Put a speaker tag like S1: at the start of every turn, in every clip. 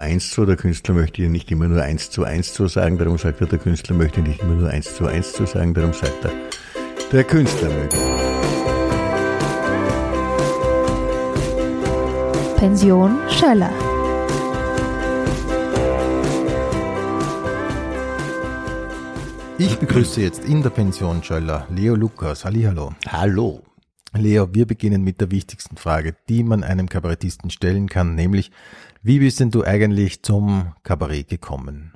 S1: eins zu. Der Künstler möchte nicht immer nur eins zu eins zu sagen, darum sagt er, der Künstler möchte nicht immer nur eins zu eins zu sagen, darum sagt er, der Künstler möchte.
S2: Pension Schöller.
S3: Ich begrüße jetzt in der Pension Schöller Leo Lukas. Hallihallo.
S1: Hallo.
S3: Leo, wir beginnen mit der wichtigsten Frage, die man einem Kabarettisten stellen kann, nämlich, wie bist denn du eigentlich zum Kabarett gekommen?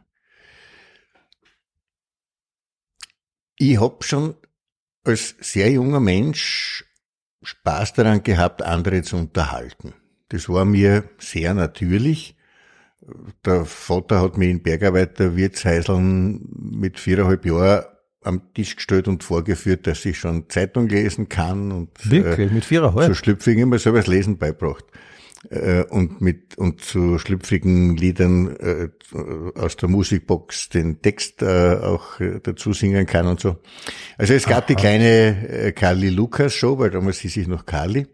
S1: Ich hab schon als sehr junger Mensch Spaß daran gehabt, andere zu unterhalten. Das war mir sehr natürlich. Der Vater hat mich in Bergarbeiter Wirtsheiseln mit viereinhalb Jahren am Tisch gestellt und vorgeführt, dass ich schon Zeitung lesen kann und
S3: Wirklich? Mit viereinhalb?
S1: zu schlüpfigen immer selber das Lesen beibracht. Äh, und mit und zu schlüpfrigen Liedern äh, aus der Musikbox den Text äh, auch äh, dazu singen kann und so. Also es gab die kleine äh, Carly Lucas Show, weil damals hieß ich noch Carly.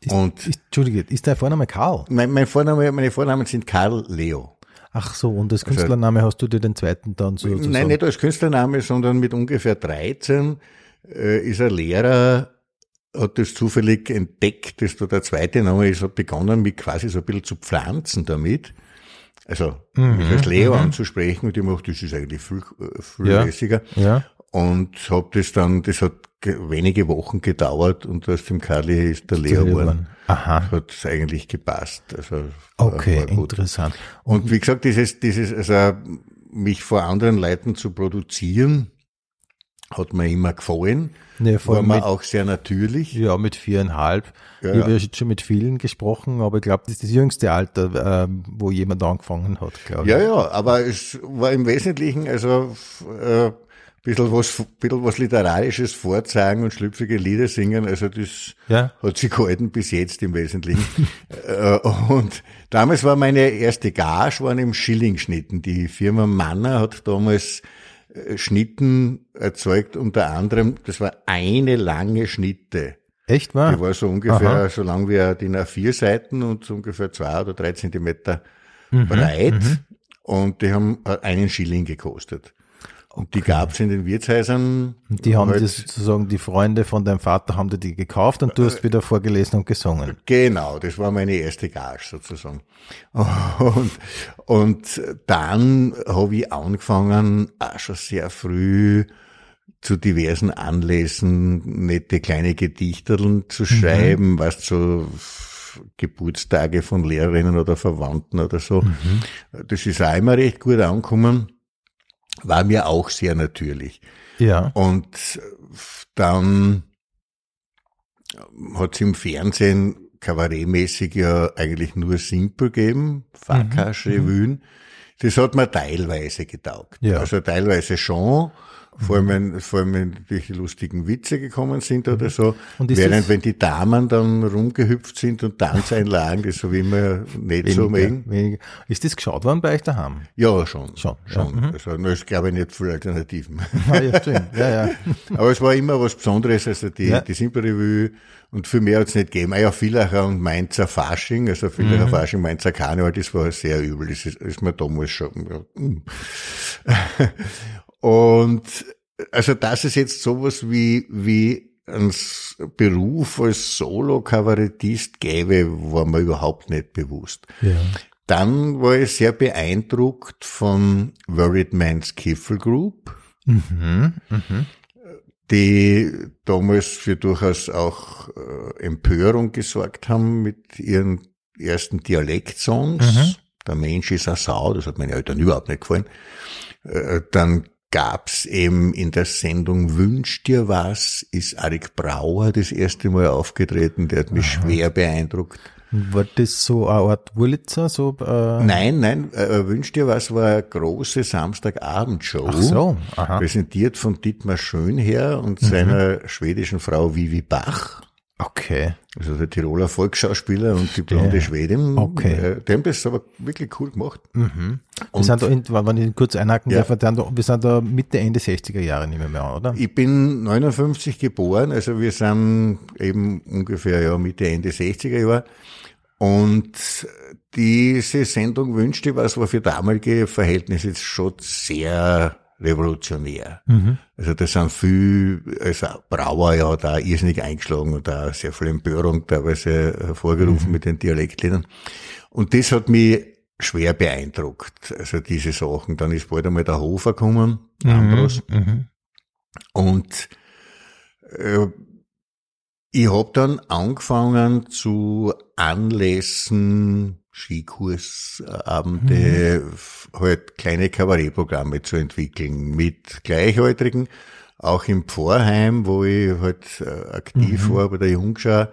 S3: Ist,
S1: Und
S3: ist, Entschuldige, ist dein Vorname Karl?
S1: mein, mein Vorname, meine Vornamen sind Karl Leo.
S3: Ach so, und als Künstlername hast du dir den zweiten dann so?
S1: Nein, nicht als Künstlername, sondern mit ungefähr 13 äh, ist ein Lehrer, hat das zufällig entdeckt, dass da der zweite Name ist, hat begonnen, mich quasi so ein bisschen zu pflanzen damit. Also, mich als Leo anzusprechen und ich dachte, das ist eigentlich viel, äh, viel
S3: Ja.
S1: lässiger.
S3: Ja.
S1: Und hab das dann, das hat ge- wenige Wochen gedauert und aus dem Karli ist der Leo geworden.
S3: Aha.
S1: Hat eigentlich gepasst. Also,
S3: Okay, interessant.
S1: Und wie gesagt, dieses, dieses, also mich vor anderen Leuten zu produzieren, hat mir immer gefallen.
S3: Ja, vor
S1: war
S3: allem
S1: mir
S3: mit,
S1: auch sehr natürlich.
S3: ja, mit viereinhalb.
S1: Ja,
S3: ich habe
S1: ja.
S3: ja schon mit vielen gesprochen, aber ich glaube, das ist das jüngste Alter, ähm, wo jemand angefangen hat, glaube ich.
S1: Ja, ja, aber es war im Wesentlichen also äh, bisschen was, bisschen was literarisches vorzagen und schlüpfige Lieder singen. Also das
S3: Ja.
S1: hat sich gehalten bis jetzt im Wesentlichen. Äh, und damals war meine erste Gage waren im Schillingschnitten. Die Firma Manner hat damals äh, Schnitten erzeugt, unter anderem, das war eine lange Schnitte.
S3: Echt wahr?
S1: Die war so ungefähr
S3: Aha.
S1: so lang wie ein DIN A4 Seiten und so ungefähr zwei oder drei Zentimeter
S3: Mhm,
S1: breit. Und die haben äh, einen Schilling gekostet. Und die gab's in den Wirtshäusern.
S3: Und die haben
S1: halt-
S3: das sozusagen, die Freunde von deinem Vater haben dir die gekauft und du hast wieder vorgelesen und gesungen.
S1: Genau, das war meine erste Gage sozusagen. Und, und dann habe ich angefangen, auch schon sehr früh zu diversen Anlässen nette kleine Gedichterln zu schreiben, was zu Geburtstage von Lehrerinnen oder Verwandten oder so. Das ist auch immer recht gut angekommen. War mir auch sehr natürlich.
S3: Ja.
S1: Und dann hat es im Fernsehen kabarettmäßig ja eigentlich nur Simple gegeben, Fahrkasch-Revuen. Das hat mir teilweise getaugt.
S3: Ja.
S1: Also teilweise schon, vor allem, wenn, vor allem wenn durch die lustigen Witze gekommen sind oder so.
S3: Und
S1: Während wenn die Damen dann rumgehüpft sind und Tanzeinlagen, das habe ich immer nicht so mögen.
S3: Weniger, weniger. Ist das geschaut worden bei euch daheim?
S1: Ja, schon.
S3: Schon,
S1: schon.
S3: ja, mhm.
S1: Also, na, es glaube ich nicht viele Alternativen.
S3: Ah, ja, stimmt. Ja, ja.
S1: Aber es war immer was Besonderes, also die,
S3: Ja.
S1: die Simple und viel mehr hat's nicht gegeben. Ah ja, Villacher und Mainzer Fasching, also Villacher Fasching, Mainzer Karneval, das war sehr übel. Das ist, ist mir damals schon. Ja. Und also, dass es jetzt sowas wie, wie ein Beruf als Solo-Kabarettist gäbe, war mir überhaupt nicht bewusst.
S3: ja.
S1: Dann war ich sehr beeindruckt von Worried Man's Kiffle Group
S3: Mhm. Mhm.
S1: die damals für durchaus auch äh, Empörung gesorgt haben mit ihren ersten Dialektsongs. Der Mensch ist eine Sau, das hat meinen Eltern überhaupt nicht gefallen. Äh, dann gab's eben in der Sendung Wünsch dir was, ist Arik Brauer das erste Mal aufgetreten, der hat mich schwer beeindruckt.
S3: War das so eine Art Wurlitzer? So, äh,
S1: Nein, nein, äh, Wünsch dir was war eine große Samstagabendshow.
S3: Ach so, aha.
S1: Präsentiert von Dietmar Schönherr und
S3: Mhm.
S1: seiner schwedischen Frau Vivi Bach.
S3: Okay.
S1: Also der Tiroler Volksschauspieler und die blonde
S3: Schwede.
S1: Schwedin.
S3: Okay.
S1: Äh, Die haben das aber wirklich cool gemacht.
S3: Wir sind da, in, wenn ich kurz einhaken
S1: Ja.
S3: darf, wir sind da- wir sind da Mitte, Ende 60er Jahre, nehmen wir mal an, oder?
S1: Ich bin 59 geboren, also wir sind eben ungefähr ja Mitte, Ende 60er Jahre. Und diese Sendung wünschte was war für damalige Verhältnisse jetzt schon sehr revolutionär. Mhm. Also da sind viel, also Brauer ja da irrsinnig eingeschlagen und da sehr viel Empörung teilweise hervorgerufen mhm. mit den Dialektliedern. Und das hat mich schwer beeindruckt. Also diese Sachen. Dann ist bald einmal der Hofer gekommen, mhm. Ambros. Mhm. Und äh, ich habe dann angefangen zu Anlässen, Skikursabende, mhm. halt kleine Kabarettprogramme zu entwickeln mit Gleichaltrigen, auch im Pfarrheim, wo ich halt äh, aktiv mhm. war bei der Jungschau,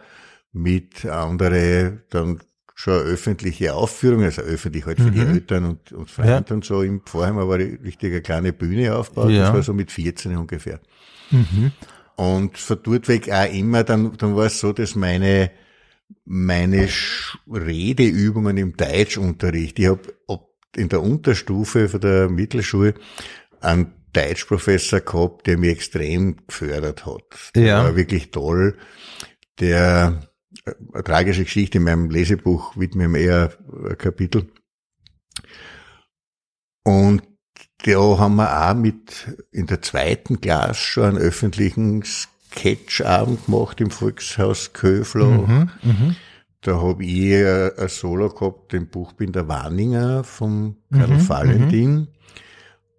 S1: mit andere dann schon öffentliche Aufführungen, also öffentlich halt für mhm. die Eltern und, und Freunde ja. und so. Im Pfarrheim war ich richtig eine kleine Bühne aufgebaut, ja. das war so mit 14 ungefähr. Mhm. Und von dort weg auch immer, dann, dann war es so, dass meine, meine Redeübungen im Deutschunterricht, ich habe in der Unterstufe von der Mittelschule einen Deutschprofessor gehabt, der mich extrem gefördert hat. Der ja. war wirklich toll. Der, äh, eine tragische Geschichte in meinem Lesebuch widme ich eher ein Kapitel. Und da haben wir auch mit in der zweiten Klasse schon einen öffentlichen Sketchabend gemacht im Volkshaus Köfler. Mhm, mh. Da habe ich ein Solo gehabt, den Buchbinder Warninger vom Karl mhm, Valentin. Mhm.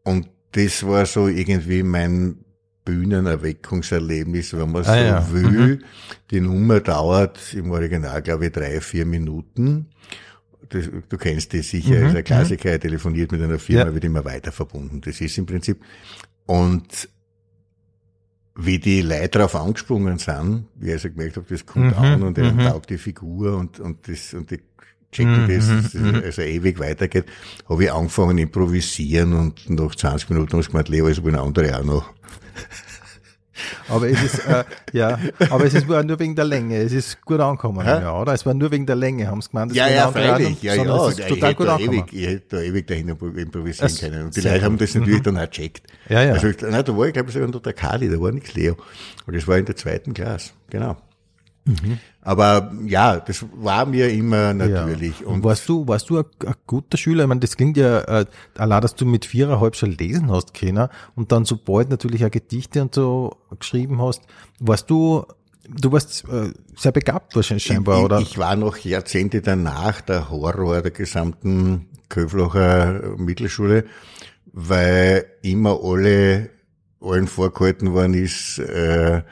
S1: Und das war so irgendwie mein Bühnenerweckungserlebnis, wenn man ah, so ja. will. Mhm. Die Nummer dauert im Original, glaube ich, drei, vier Minuten das, du kennst das sicher, mhm. ist ein Klassiker, er telefoniert mit einer Firma, ja. wird immer weiter verbunden. Das ist im Prinzip. Und wie die Leute darauf angesprungen sind, wie ich also gemerkt habe, das kommt mhm. an und er mhm. taugt die Figur und, und das, und die checken mhm. das, das mhm. also ewig weitergeht, habe ich angefangen improvisieren und nach 20 Minuten habe ich gemeint, Leo, es wollen andere auch noch.
S3: Aber es ist, äh, ja, aber es ist nur wegen der Länge. Es ist gut angekommen, ja, oder? Es war nur wegen der Länge, haben sie gemeint.
S1: Ja, ja, freilich, ja, ja. Es ist total gut angekommen. Ewig, ich hätte da ewig dahin improvisieren das können. Und die Leute haben das natürlich mhm. dann auch gecheckt. Ja, ja. Also, nein, da war ich, glaube ich, sogar unter der Kali, da war nichts Leo. Und das war in der zweiten Klasse, genau. Mhm. Aber ja, das war mir immer natürlich.
S3: Ja. Und warst du, warst du ein, ein, guter Schüler? Ich meine, das klingt ja äh, allein, dass du mit viereinhalb schon lesen hast können und dann so bald natürlich auch Gedichte und so geschrieben hast. Warst du, du warst äh, sehr begabt wahrscheinlich scheinbar,
S1: ich,
S3: oder?
S1: Ich war noch Jahrzehnte danach der Horror der gesamten Köflacher Mittelschule, weil immer alle allen vorgehalten worden ist, äh,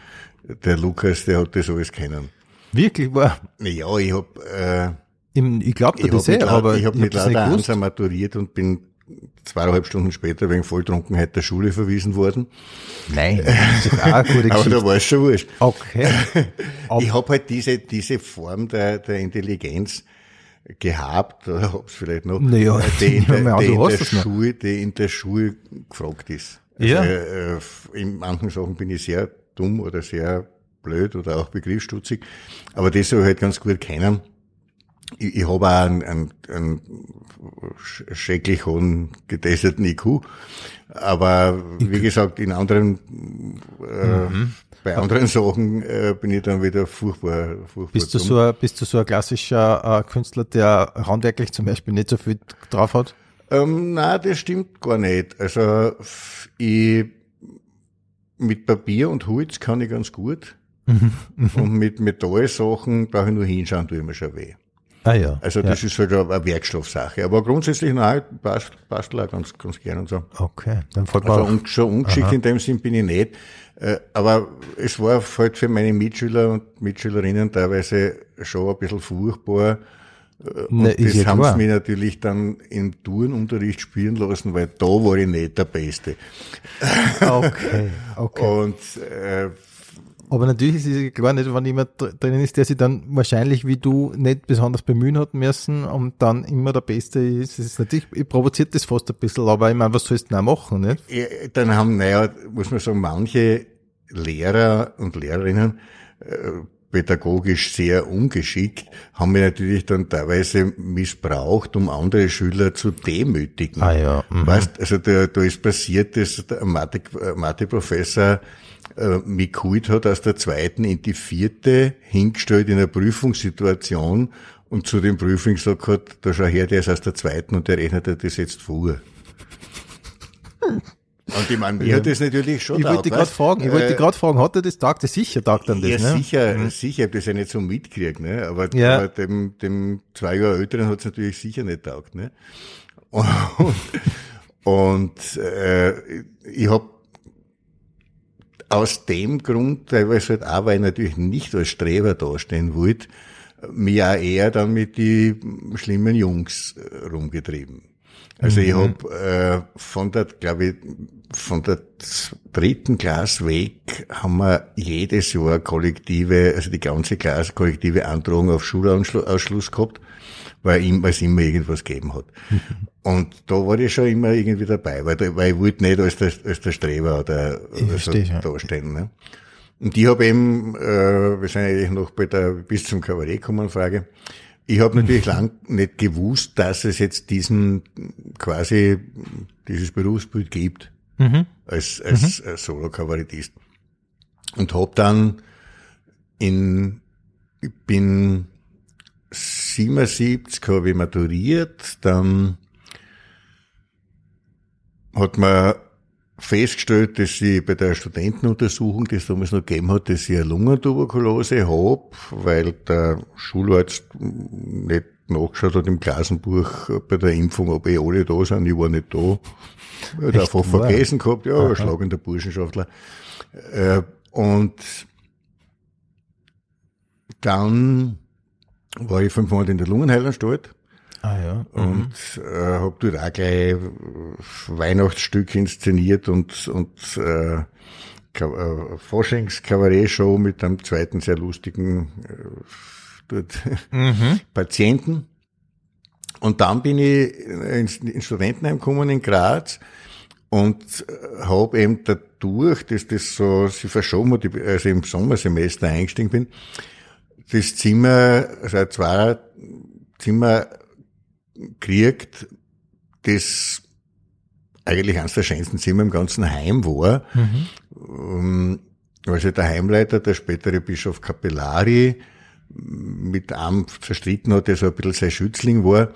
S1: der Lukas, der hat das alles kennen.
S3: Wirklich war?
S1: Ja, ich hab, äh,
S3: Im, ich glaube das eh, aber
S1: ich habe mit lauter Ansa maturiert und bin zweieinhalb Stunden später wegen Volltrunkenheit der Schule verwiesen worden.
S3: Nein, das ist auch eine gute
S1: Aber da war es schon wurscht.
S3: Okay.
S1: ich habe halt diese, diese Form der, der Intelligenz gehabt, oder hab's vielleicht noch,
S3: naja,
S1: die, in der, die, in der Schule, die in der Schule gefragt ist. Also, ja. Äh, in manchen Sachen bin ich sehr dumm oder sehr blöd oder auch begriffsstutzig. Aber das soll ich halt ganz gut kennen. Ich, ich habe auch einen, einen, einen schrecklich hohen getesteten IQ. Aber wie gesagt, in anderen, äh, mhm. bei anderen Sachen äh, bin ich dann wieder furchtbar, furchtbar
S3: bist du so ein, Bist du so ein klassischer äh, Künstler, der handwerklich zum Beispiel nicht so viel drauf hat?
S1: Ähm, nein, das stimmt gar nicht. Also ich mit Papier und Holz kann ich ganz gut. Mhm, und mit Metallsachen brauche ich nur hinschauen, tue ich mir schon weh.
S3: Ah ja.
S1: Also das
S3: ja.
S1: ist halt eine Werkstoffsache. Aber grundsätzlich, nein, passt, passt auch ganz, ganz gern und so.
S3: Okay, dann folgt
S1: also un, schon ungeschickt Aha. in dem Sinn bin ich nicht. Äh, aber es war halt für meine Mitschüler und Mitschülerinnen teilweise schon ein bisschen furchtbar. Äh, und ne, das haben sie mir natürlich dann im Turnunterricht spüren lassen, weil da war ich nicht der Beste.
S3: Okay, okay.
S1: Und äh,
S3: aber natürlich ist es klar nicht, wenn jemand drinnen ist, der sich dann wahrscheinlich wie du nicht besonders bemühen hat müssen und dann immer der Beste ist. Es ist natürlich, provoziert das fast ein bisschen, aber ich meine, was sollst du denn auch machen, nicht?
S1: Ja, dann haben, naja, muss man sagen, manche Lehrer und Lehrerinnen, äh, pädagogisch sehr ungeschickt, haben wir natürlich dann teilweise missbraucht, um andere Schüler zu demütigen.
S3: Ah ja.
S1: Mhm. Weißt, also da, da ist passiert, dass der Mathe, Mathe-Professor äh, mich geholt hat aus der zweiten in die vierte, hingestellt in einer Prüfungssituation Und zu dem Prüfling sagt hat, da schau her, der ist aus der zweiten und der rechnet das jetzt vor. Und ich meine, mir
S3: Ja.
S1: hat das natürlich schon
S3: Ich wollte gerade fragen, ich wollte
S1: Äh,
S3: gerade fragen, hat er das tagt? Das sicher tagt dann das,
S1: ja,
S3: ne?
S1: sicher, sicher, ich das ja nicht so mitgekriegt, ne? Aber,
S3: Ja.
S1: aber dem, dem zwei Jahre älteren hat's natürlich sicher nicht taugt, ne? Und, und äh, ich hab aus dem Grund, teilweise halt auch, weil ich natürlich nicht als Streber dastehen wollte, mich auch eher dann mit die schlimmen Jungs rumgetrieben. Also ich hab äh, von der, glaube ich, von der dritten Klasse weg haben wir jedes Jahr kollektive, also die ganze Klasse kollektive Androhung auf Schulausschluss gehabt, weil ihm, weil es immer irgendwas gegeben hat. Und da war ich schon immer irgendwie dabei, weil, da, weil ich wollte nicht als der, als der Streber oder, oder so
S3: ja.
S1: dastehen. Ne? Und ich habe eben, äh, wir sind eigentlich noch bei der bis zum Kabarett kommen Frage. Ich habe natürlich lang nicht gewusst, dass es jetzt diesen quasi dieses Berufsbild gibt
S3: Mhm.
S1: als, als, als Solo-Kabarettist. Und hab dann in, ich bin 77 habe ich maturiert, dann hat man festgestellt, dass ich bei der Studentenuntersuchung, die es damals noch gegeben hat, dass ich eine Lungentuberkulose hab, weil der Schularzt nicht nachgeschaut hat im Klassenbuch bei der Impfung, ob eh alle da sind. Ich war nicht da. Hat
S3: Echt
S1: einfach
S3: wahr?
S1: vergessen gehabt, ja, ein schlagender Burschenschaftler. Äh, und dann war ich fünf Monate in der Lungenheilanstalt
S3: Ah ja.
S1: und äh, habe dort auch gleich äh, Weihnachtsstück inszeniert und, und äh, Ka- äh, mit einem zweiten sehr lustigen äh, dort Patienten. Und dann bin ich ins, ins Studentenheim gekommen in Graz und habe eben dadurch, dass das so sich verschoben hat, also im Sommersemester eingestiegen bin, das Zimmer, also zwei Zimmer kriegt, das eigentlich eines der schönsten Zimmer im ganzen Heim war. Ähm, Also der Heimleiter, der spätere Bischof Capellari, mit einem zerstritten hat, der so ein bisschen sein Schützling war.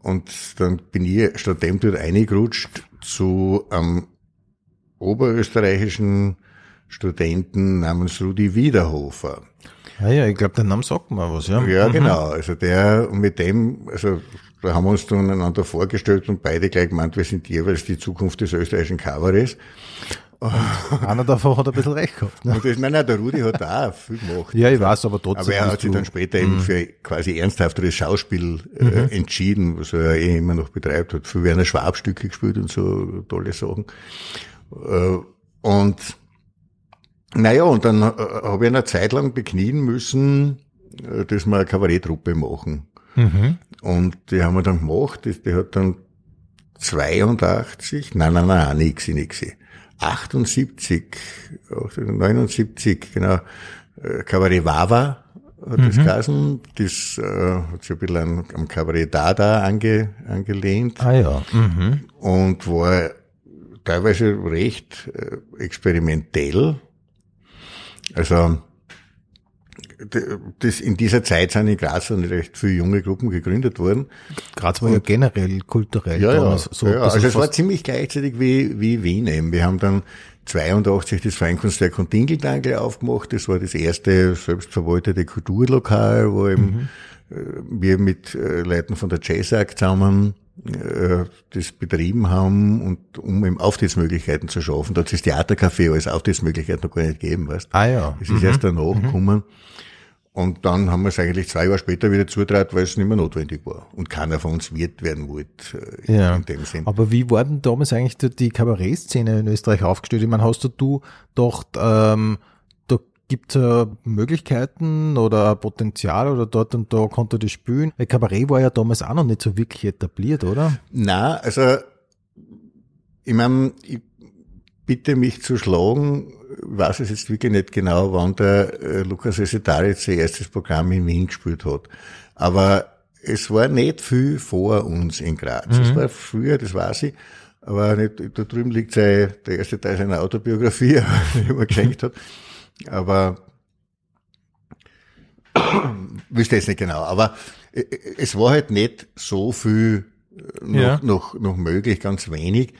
S1: Und dann bin ich statt dem dort reingerutscht zu einem oberösterreichischen Studenten namens Rudi Wiederhofer.
S3: Ah ja, ich glaube, der Name sagt mir was, ja.
S1: Ja, genau. Also der, und mit dem, also da haben wir uns dann einander vorgestellt und beide gleich gemeint, wir sind jeweils die Zukunft des österreichischen Kabarets.
S3: Einer davon hat ein bisschen recht gehabt. Ne?
S1: Und das, nein, nein, der Rudi hat da auch viel gemacht.
S3: Ja, ich weiß, aber trotzdem.
S1: Aber er hat sich dann später eben für quasi ernsthafteres Schauspiel äh,
S3: Mhm.
S1: entschieden, was er eh immer noch betreibt, hat für Werner Schwab Stücke gespielt und so tolle Sachen. Äh, und naja, und dann äh, habe ich eine Zeit lang beknien müssen, äh, dass wir eine Kabaretttruppe machen.
S3: Mhm.
S1: Und die haben wir dann gemacht, die, die hat dann 82, nein, nein, nein, nix, nix. 78, 79, genau, äh, Kabarett Wawa hat das geheißen, das äh, hat sich ein bisschen am Kabarett Dada ange, angelehnt
S3: Ah ja. Mhm.
S1: und war teilweise recht äh, experimentell. Also das, in dieser Zeit sind in Graz dann recht viele junge Gruppen gegründet worden.
S3: Graz war ja generell kulturell
S1: Ja, ja,
S3: damals so.
S1: ja,
S3: also
S1: es war ziemlich gleichzeitig wie, wie Wien eben. Wir haben dann 82 das Feinkunstwerk und Dingeldangle aufgemacht. Das war das erste selbstverwaltete Kulturlokal, wo eben äh, wir mit äh, Leuten von der Jazzak zusammen äh, das betrieben haben und um eben Auftrittsmöglichkeiten zu schaffen. Da hat es das Theatercafé als Auftrittsmöglichkeit noch gar nicht gegeben, weißt
S3: Ah ja.
S1: Es ist erst danach gekommen. Und dann haben wir es eigentlich zwei Jahre später wieder zutrat, weil es nicht mehr notwendig war. Und keiner von uns Wirt werden wollte, äh,
S3: Ja.
S1: in dem Sinn.
S3: Aber wie war denn damals eigentlich die, Kabarettszene in Österreich aufgestellt? Ich meine, hast du, du doch, ähm, da gibt es Möglichkeiten oder Potenzial oder dort und da konnte das spielen? Weil Kabarett war ja damals auch noch nicht so wirklich etabliert, oder?
S1: Na, also ich meine, ich bitte mich zu schlagen, weiß es jetzt wirklich nicht genau, wann der äh, Lukas Esetaritz sein erstes Programm in Wien gespielt hat. Aber es war nicht viel vor uns in Graz. Es war früher, das weiß ich, aber nicht, da drüben liegt sein, der erste Teil seiner Autobiografie, die er mir geschenkt hat. Aber wüsste jetzt nicht genau, aber äh, es war halt nicht so viel äh, noch,
S3: Ja.
S1: noch, noch möglich, ganz wenig.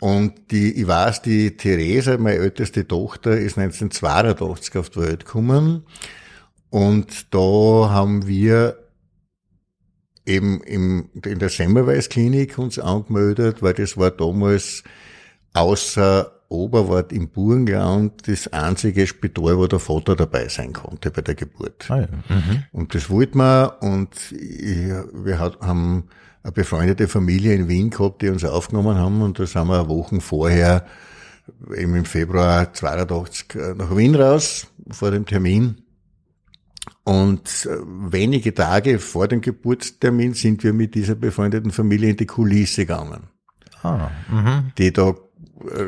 S1: Und die, ich weiß, die Theresa, meine älteste Tochter, ist 1982 auf die Welt gekommen. Und da haben wir eben im, in der Semmelweis-Klinik uns angemeldet, weil das war damals außer Oberwart im Burgenland das einzige Spital, wo der Vater dabei sein konnte bei der Geburt.
S3: Ah, ja. mhm.
S1: Und das wollten wir und ich, wir hat, haben eine befreundete Familie in Wien gehabt, die uns aufgenommen haben und da sind wir Wochen vorher, eben im Februar 82, nach Wien raus, vor dem Termin. Und äh, wenige Tage vor dem Geburtstermin sind wir mit dieser befreundeten Familie in die Kulisse gegangen,
S3: Ah, mhm.
S1: die da äh,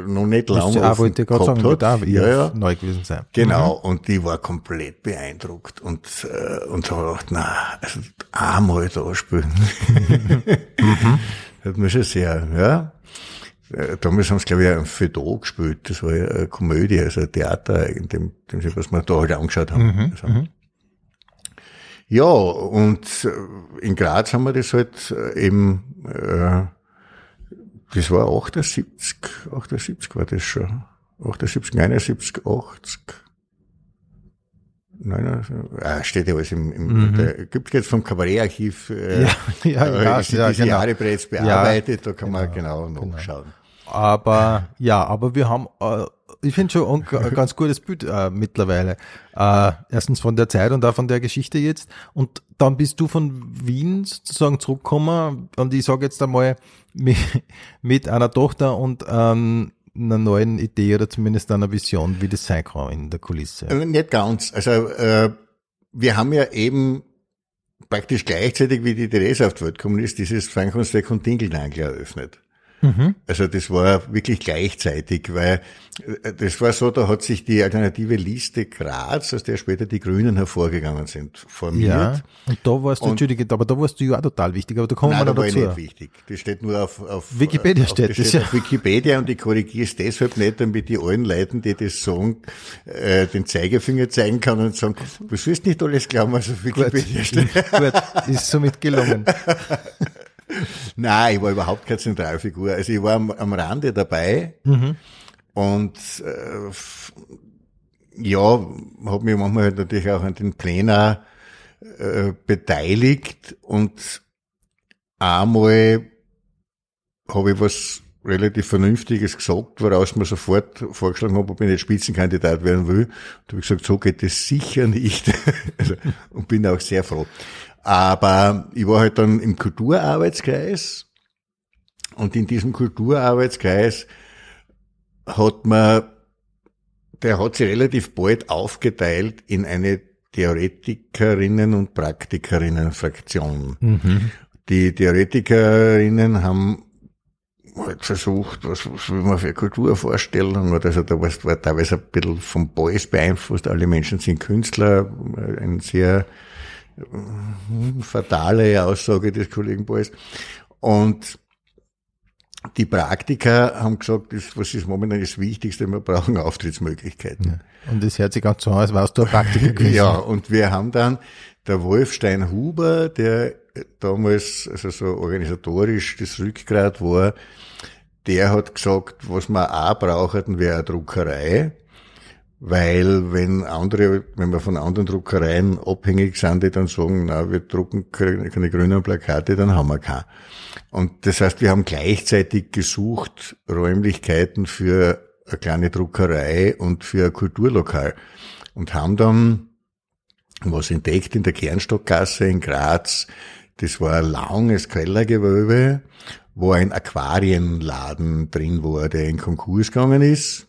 S1: noch nicht lange
S3: ah,
S1: offen
S3: wollte sagen,
S1: gehabt
S3: auch
S1: hat.
S3: ihr
S1: Ja, ja.
S3: neu gewesen sein.
S1: Genau, und die war komplett beeindruckt und, äh, und hat gedacht, na, also einmal da spielen. Hat mir schon sehr, ja. Äh, Damals haben sie, glaube ich, ein Feuilleton gespielt. Das war ja eine Komödie, also ein Theater, in dem, dem sie, was wir da halt angeschaut haben. Also. Ja, und äh, in Graz haben wir das halt äh, eben, äh, das war 78, 78 war das schon. 78, 79, 80. Nein, ah, steht ja alles im, im da gibt jetzt vom Kabarettarchiv, äh,
S3: Mhm. Ja, ja,
S1: äh,
S3: ja, ja,
S1: diese
S3: genau.
S1: Jahre bereits bearbeitet, da kann man genau, nachschauen.
S3: Aber ja, aber wir haben, äh, ich finde schon ein, ganz gutes Bild äh, mittlerweile. Äh, erstens von der Zeit und auch von der Geschichte jetzt. Und dann bist du von Wien sozusagen zurückgekommen und ich sage jetzt einmal mit, mit einer Tochter und ähm, einer neuen Idee oder zumindest einer Vision, wie das sein kann in der Kulisse.
S1: Äh, Nicht ganz. Also äh, wir haben ja eben praktisch gleichzeitig, wie die Therese auf die Welt gekommen ist, dieses Feinkunstwerk und Dinkelnagel eröffnet. Also das war wirklich gleichzeitig, weil äh, das war so, da hat sich die alternative Liste Graz, aus der später die Grünen hervorgegangen sind, formiert.
S3: Ja, und da warst du,
S1: Und-
S3: Entschuldige, aber da warst du ja auch total wichtig, aber da kommen
S1: Nein,
S3: wir
S1: da
S3: noch
S1: war ich
S3: dazu.
S1: nicht wichtig. Das steht nur auf, auf
S3: Wikipedia
S1: auf,
S3: steht
S1: das
S3: das,
S1: steht
S3: ja.
S1: auf Wikipedia und ich korrigiere es deshalb nicht, damit die allen Leuten, die das sagen, äh, den Zeigefinger zeigen kann und sagen, du sollst nicht alles glauben, was auf Wikipedia steht.
S3: Gut, ist somit gelungen.
S1: Nein, ich war überhaupt keine Zentralfigur. Also ich war am, am Rande dabei und äh, ja, habe mich manchmal halt natürlich auch an den Plänen äh, beteiligt und einmal habe ich was relativ Vernünftiges gesagt, woraus man sofort vorgeschlagen hat, ob ich nicht Spitzenkandidat werden will. Da habe ich gesagt, so geht es sicher nicht. also, und bin auch sehr froh. Aber ich war halt dann im Kulturarbeitskreis und in diesem Kulturarbeitskreis hat man, der hat sich relativ bald aufgeteilt in eine Theoretikerinnen und Praktikerinnen-Fraktion. Die Theoretikerinnen haben halt versucht, was, was will man für Kulturvorstellung oder also da war, war teilweise ein bisschen vom Beuys beeinflusst. Alle Menschen sind Künstler, ein sehr fatale Aussage des Kollegen Beuys. Und die Praktiker haben gesagt, das, was ist momentan das Wichtigste, wir brauchen Auftrittsmöglichkeiten.
S3: Und das hört sich ganz so an, als warst du ein Praktiker gewesen.
S1: Ja, und wir haben dann der Wolfstein Huber, der damals also so organisatorisch das Rückgrat war, der hat gesagt, was wir auch brauchen, wäre eine Druckerei. Weil wenn andere, wenn wir von anderen Druckereien abhängig sind, die dann sagen, na, wir drucken keine grünen Plakate, dann haben wir keine. Und das heißt, wir haben gleichzeitig gesucht Räumlichkeiten für eine kleine Druckerei und für ein Kulturlokal und haben dann was entdeckt in der Kernstockgasse in Graz. Das war ein langes Kellergewölbe, wo ein Aquarienladen drin war, der in Konkurs gegangen ist.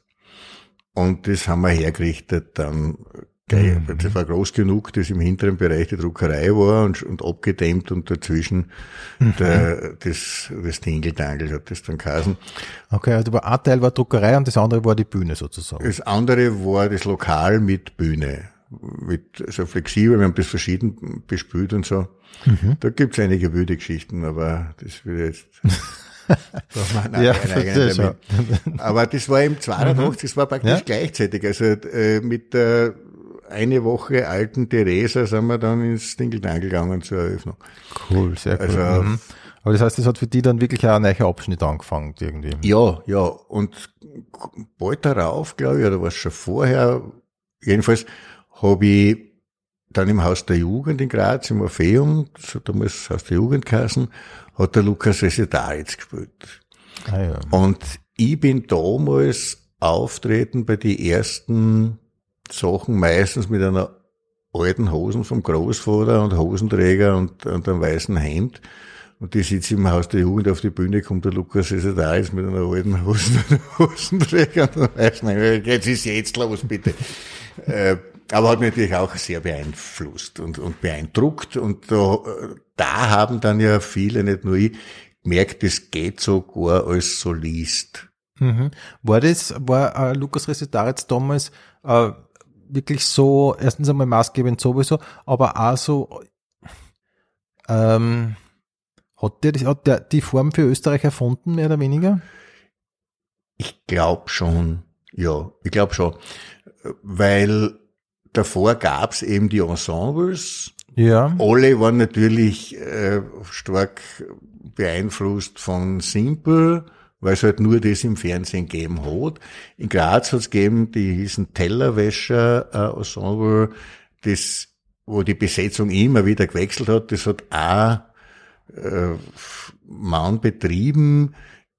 S1: Und das haben wir hergerichtet dann. gleich. Das war groß genug, dass im hinteren Bereich die Druckerei war und, und abgedämmt und dazwischen der, das, das Tingeltangel hat das dann geheißen.
S3: Okay, also ein Teil war Druckerei und das andere war die Bühne sozusagen.
S1: Das andere war das Lokal mit Bühne. Mit, so flexibel, wir haben das verschieden bespült und so. Da gibt's einige wilde Geschichten, aber das will jetzt. Man einen
S3: Ja.
S1: Termin. Aber das war im 82, das war praktisch
S3: Ja.
S1: gleichzeitig. Also äh, mit der eine Woche alten Theresa sind wir dann ins Dingeldangel gegangen zur Eröffnung.
S3: Cool, sehr cool.
S1: Also-
S3: mhm. Aber das heißt, das hat für die dann wirklich ein neuer Abschnitt angefangen irgendwie.
S1: Ja, ja. Und bald darauf, glaube ich, oder was schon vorher, jedenfalls habe ich dann im Haus der Jugend in Graz, im Orpheum, hat damals Haus der Jugend geheißen, hat der Lukas Resetaritz gespielt.
S3: Ah, ja.
S1: Und ich bin damals auftreten bei den ersten Sachen meistens mit einer alten Hosen vom Großvater und Hosenträger und, und einem weißen Hemd. Und die sitzt im Haus der Jugend auf die Bühne, kommt der Lukas ist da jetzt mit einer alten Hosen, Hosenträger und einem weißen Hemd. Jetzt ist jetzt los, bitte. aber hat mich natürlich auch sehr beeinflusst und, und beeindruckt. Und da, da haben dann ja viele, nicht nur ich, gemerkt, das geht sogar als Solist.
S3: Mhm. War das, war äh, Lukas Resetaritz damals äh, wirklich so, erstens einmal maßgebend sowieso, aber auch so, ähm, hat der, hat der die Form für Österreich erfunden, mehr oder weniger?
S1: Ich glaube schon, ja, ich glaube schon. Weil davor gab's eben die Ensembles.
S3: Ja.
S1: Alle waren natürlich äh, stark beeinflusst von Simple, weil es halt nur das im Fernsehen gegeben hat. In Graz hat's gegeben, die hießen Tellerwäscher äh, Ensemble, das, wo die Besetzung immer wieder gewechselt hat. Das hat auch äh, Mann betrieben,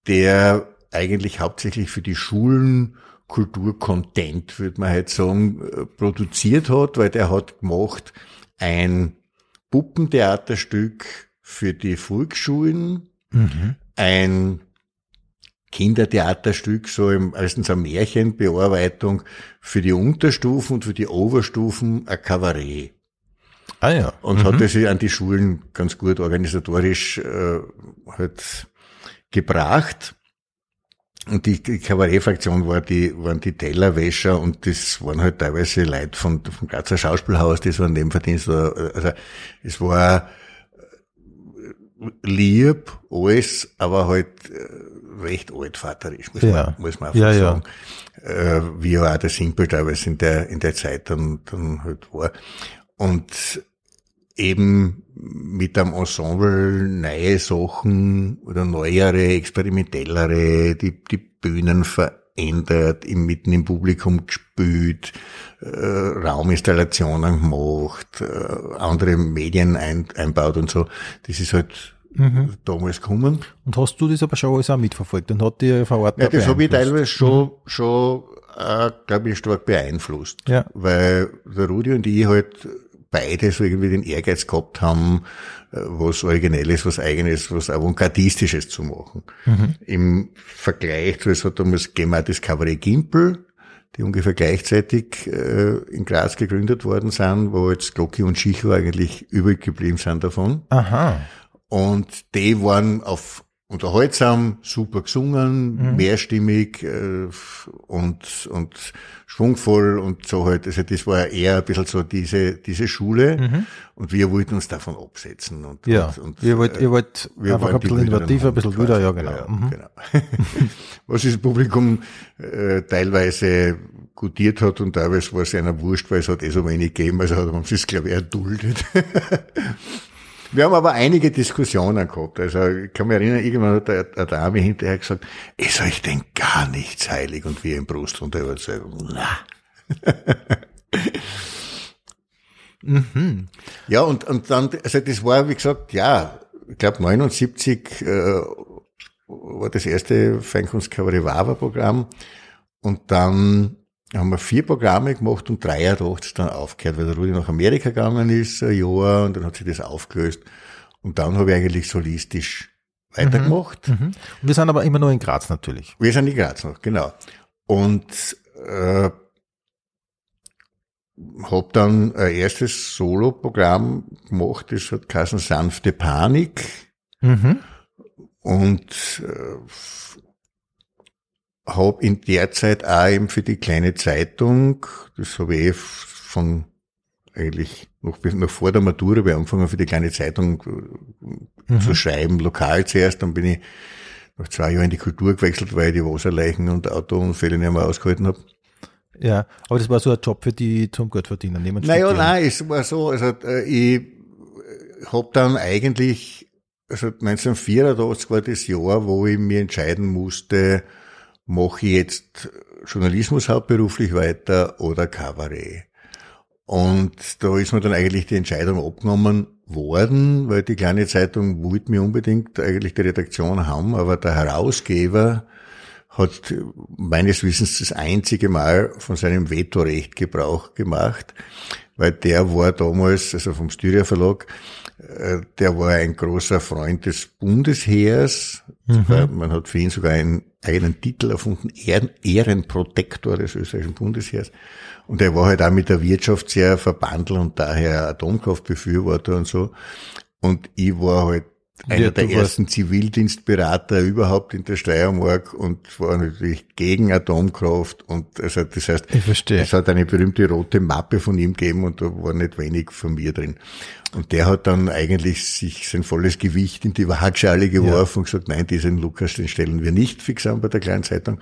S1: der eigentlich hauptsächlich für die Schulen Kulturcontent, würde man halt sagen, äh, produziert hat, weil der hat gemacht ein Puppentheaterstück für die Volksschulen,
S3: Mhm.
S1: ein Kindertheaterstück, so im, erstens eine Märchenbearbeitung für die Unterstufen und für die Oberstufen ein Kabarett
S3: Ah ja.
S1: und
S3: mhm.
S1: hat das an die Schulen ganz gut organisatorisch äh, halt gebracht. Und die, die Kabarettfraktion war die, waren die Tellerwäscher und das waren halt teilweise Leute von, vom Grazer Schauspielhaus, das waren Nebenverdienst. oder- Also es war äh, lieb, alles, aber halt äh, recht altvaterisch, muss,
S3: Ja.
S1: man, muss man einfach
S3: Ja, ja.
S1: sagen. Äh, wie auch der Simple teilweise in der, in der Zeit dann, dann halt war. Und eben mit einem Ensemble neue Sachen oder neuere, experimentellere, die, die Bühnen verändert, im, mitten im Publikum gespielt, äh, Rauminstallationen gemacht, äh, andere Medien ein, einbaut und so. Das ist halt
S3: Mhm.
S1: damals gekommen.
S3: Und hast du das aber schon alles auch mitverfolgt und hat dir vor Ort
S1: Ja, das habe ich teilweise schon, schon äh, glaube ich, stark beeinflusst.
S3: Ja.
S1: Weil der Rudi und ich halt beide so irgendwie den Ehrgeiz gehabt haben, äh, was Originelles, was Eigenes, was Avantgardistisches zu machen.
S3: Mhm.
S1: Im Vergleich zu, es hat damals das Cabaret Gimpel, die ungefähr gleichzeitig äh, in Graz gegründet worden sind, wo jetzt Glocki und Schicho eigentlich übrig geblieben sind davon.
S3: Aha.
S1: Und die waren auf unterhaltsam, super gesungen,
S3: Mhm.
S1: mehrstimmig äh, und, und schwungvoll und so halt. Also das war eher ein bisschen so diese, diese Schule und wir wollten uns davon absetzen. Und,
S3: Mhm. Ja.
S1: und, und,
S3: ihr wollt,
S1: äh,
S3: ihr wollt
S1: wir
S3: einfach ein bisschen innovativer, ein bisschen wieder, ja genau.
S1: Ja,
S3: Mhm.
S1: genau. Was das Publikum äh, teilweise gutiert hat und teilweise war es einer wurscht, weil es hat eh so wenig gegeben, also haben sie es, glaube ich, erduldet. Wir haben aber einige Diskussionen gehabt. Also ich kann mich erinnern, irgendwann hat eine eine Dame hinterher gesagt, ist euch denn gar nichts heilig? Und wir im Brust und der Überzeugung, na. Ja, und, und dann, also das war, wie gesagt, ja, ich glaube 79 äh, war das erste Feinkunstkabarett Wawa Programm und dann haben wir vier Programme gemacht und drei Jahre hat es dann aufgehört, weil der Rudi nach Amerika gegangen ist, ein Jahr, und dann hat sich das aufgelöst. Und dann habe ich eigentlich solistisch weitergemacht.
S3: Mhm. Und wir sind aber immer nur in Graz natürlich.
S1: Wir sind in Graz noch, genau. Und äh, habe dann ein erstes Solo-Programm gemacht, das hat geheißen Sanfte Panik.
S3: Mhm.
S1: Und äh, habe in der Zeit auch eben für die kleine Zeitung, das habe ich eh von eigentlich noch, noch vor der Matura bei angefangen für die kleine Zeitung äh, zu schreiben, lokal zuerst, dann bin ich nach zwei Jahren in die Kultur gewechselt, weil ich die Wasserleichen und Autounfälle nicht mehr ausgehalten habe.
S3: Ja, aber das war so ein Job für die zum Geld verdienen. Nehmen
S1: Naja, nein, es war so, also äh, ich habe dann eigentlich, also 1984 war das Jahr, wo ich mir entscheiden musste, mache ich jetzt Journalismus hauptberuflich weiter oder Kabarett. Und da ist mir dann eigentlich die Entscheidung abgenommen worden, weil die kleine Zeitung wollte mir unbedingt eigentlich die Redaktion haben, aber der Herausgeber hat meines Wissens das einzige Mal von seinem Vetorecht Gebrauch gemacht, weil der war damals, also vom Styria Verlag, der war ein großer Freund des Bundesheers. Weil Man hat für ihn sogar einen eigenen Titel erfunden, Ehren Ehrenprotektor des österreichischen Bundesheers. Und er war halt auch mit der Wirtschaft sehr verbandelt und daher Atomkraftbefürworter und so. Und ich war halt einer
S3: Ja,
S1: der ersten Zivildienstberater überhaupt in der Steiermark und war natürlich gegen Atomkraft und also das heißt, es hat eine berühmte rote Mappe von ihm gegeben und da war nicht wenig von mir drin. Und der hat dann eigentlich sich sein volles Gewicht in die Waagschale geworfen und gesagt, nein, diesen Lukas, den stellen wir nicht fix an bei der kleinen Zeitung.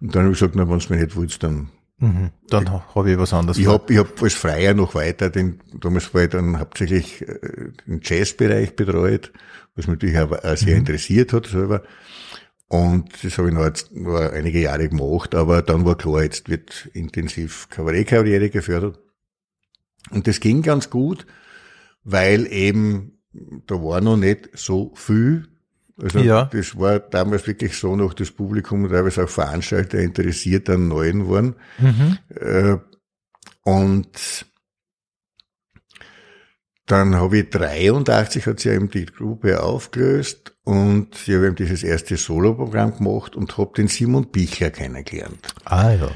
S1: Und dann habe ich gesagt, na, wenn es mir nicht willst, dann
S3: Mhm. Dann habe ich was anderes.
S1: ich habe ich hab als Freier noch weiter, den, damals war ich dann hauptsächlich äh, den Jazzbereich betreut, was mich natürlich auch, sehr interessiert hat selber. Und das habe ich noch, jetzt, noch einige Jahre gemacht, aber dann war klar, jetzt wird intensiv Kabarettkarriere gefördert. Und das ging ganz gut, weil eben da war noch nicht so viel. Also
S3: Ja.
S1: das war damals wirklich so noch das Publikum teilweise auch Veranstalter interessiert an Neuen waren.
S3: Mhm.
S1: Äh, und dann habe ich 83 hat sich eben die Gruppe aufgelöst und ich habe eben dieses erste Soloprogramm gemacht und habe den Simon Bichler kennengelernt,
S3: Ah ja.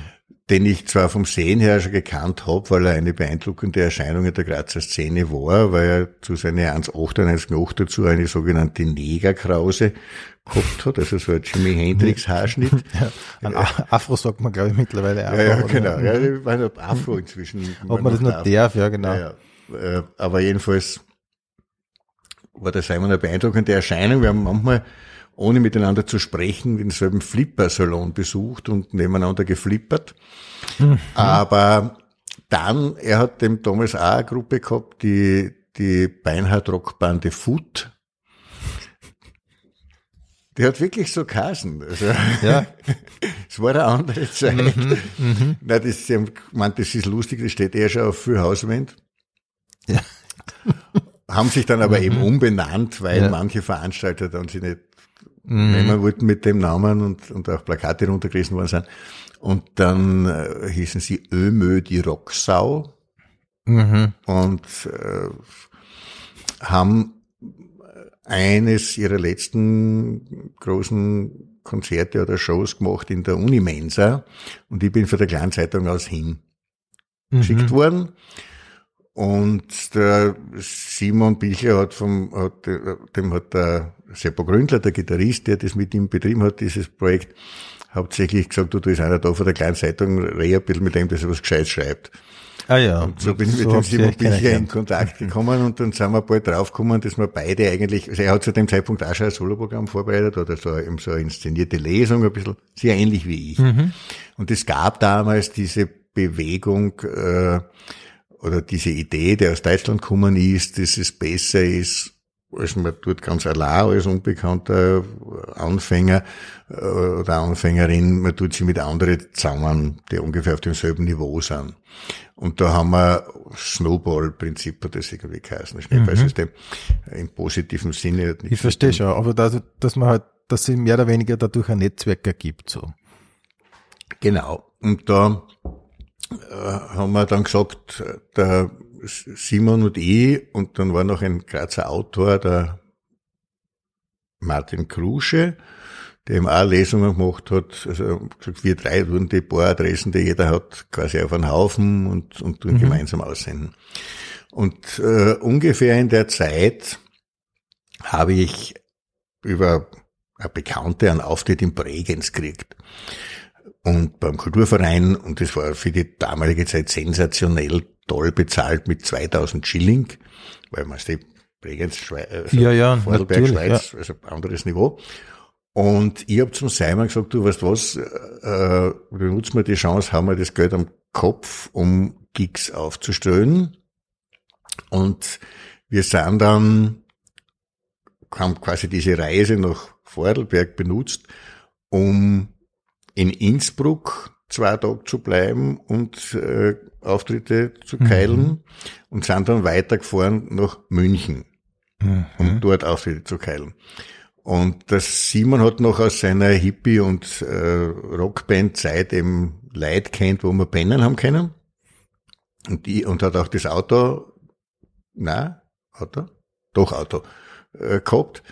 S1: Den ich zwar vom Sehen her schon gekannt habe, weil er eine beeindruckende Erscheinung in der Grazer Szene war, weil er zu seiner 1,98 noch dazu eine sogenannte Negerkrause gehabt hat, also so ein Jimi Hendrix Haarschnitt.
S3: ja. Ein Afro sagt man, glaube ich, mittlerweile auch.
S1: Ja, ja,
S3: oder?
S1: genau. Ja, ich meine, Afro inzwischen.
S3: Ob man das noch
S1: darf.
S3: darf, ja, genau.
S1: Ja. Äh, Aber jedenfalls war der Simon eine beeindruckende Erscheinung. Wir haben manchmal, ohne miteinander zu sprechen, denselben Flipper-Salon besucht und nebeneinander geflippert. Aber dann, er hat dem damals auch eine Gruppe gehabt, die, die Beinhard-Rockbande Foot. Die hat wirklich so Kasen. Also,
S3: Ja.
S1: es war eine andere Zeit.
S3: Mhm,
S1: Nein, das, sie haben gemeint, das ist lustig, das steht eher schon auf viel Hauswand.
S3: Ja.
S1: Haben sich dann aber eben umbenannt, weil
S3: Ja.
S1: manche Veranstalter dann sie nicht nehmen wollten mit dem Namen und, und auch Plakate runtergerissen worden sind. Und dann äh, hießen sie Ömö die Rocksau
S3: Mhm.
S1: und äh, haben eines ihrer letzten großen Konzerte oder Shows gemacht in der Unimensa und ich bin von der Kleinzeitung aus hin geschickt worden. Und der Simon Bichler hat vom, hat, äh, dem hat der Seppo Gründler, der Gitarrist, der das mit ihm betrieben hat, dieses Projekt, hauptsächlich gesagt, du, da ist einer da von der kleinen Zeitung, reh ein bisschen mit dem, dass er was Gescheites schreibt.
S3: Ah ja.
S1: Und so bin ich mit dem Simon
S3: euch
S1: Bichler in. Kontakt gekommen und dann sind wir bald draufgekommen, dass wir beide eigentlich, also er hat zu dem Zeitpunkt auch schon ein Soloprogramm vorbereitet oder so, eben so eine inszenierte Lesung, ein bisschen sehr ähnlich wie ich.
S3: Mhm.
S1: Und es gab damals diese Bewegung äh, oder diese Idee, der aus Deutschland gekommen ist, dass es besser ist, als man tut ganz allein als unbekannter Anfänger äh, oder Anfängerin, man tut sie mit anderen zusammen, die ungefähr auf demselben Niveau sind. Und da haben wir Snowball-Prinzip hat das irgendwie geheißen, Schneeballsystem, im positiven Sinne.
S3: Mhm. Ich verstehe schon, aber dass, dass man halt, dass sie mehr oder weniger dadurch ein Netzwerk ergibt, so.
S1: Genau. Und da äh, haben wir dann gesagt, der Simon und ich, und dann war noch ein Grazer Autor, der Martin Krusche, der eben auch Lesungen gemacht hat. Also gesagt, wir drei tun die paar Adressen, die jeder hat, quasi auf einen Haufen und, und tun gemeinsam aussenden. Und äh, ungefähr in der Zeit habe ich über eine Bekannte einen Auftritt in Bregenz gekriegt und beim Kulturverein und das war für die damalige Zeit sensationell toll bezahlt mit 2000 Schilling, weil man die Bregenz, Schweiz, also
S3: Ja, ja,
S1: Vorarlberg, Schweiz, also anderes Niveau. Und ich habe zum Simon gesagt, du weißt was, äh, benutzen wir die Chance, haben wir das Geld am Kopf, um Gigs aufzustellen. Und wir sind dann, haben quasi diese Reise nach Vordelberg benutzt, um in Innsbruck zwei Tage zu bleiben und äh, Auftritte zu keilen mhm. und sind dann weitergefahren nach München, mhm. um dort Auftritte zu keilen. Und das Simon hat noch aus seiner Hippie- und äh, Rockband-Zeit eben Leid kennt, wo wir pennen haben können. Und, die, und hat auch das Auto, na Auto? Doch Auto, äh, gehabt.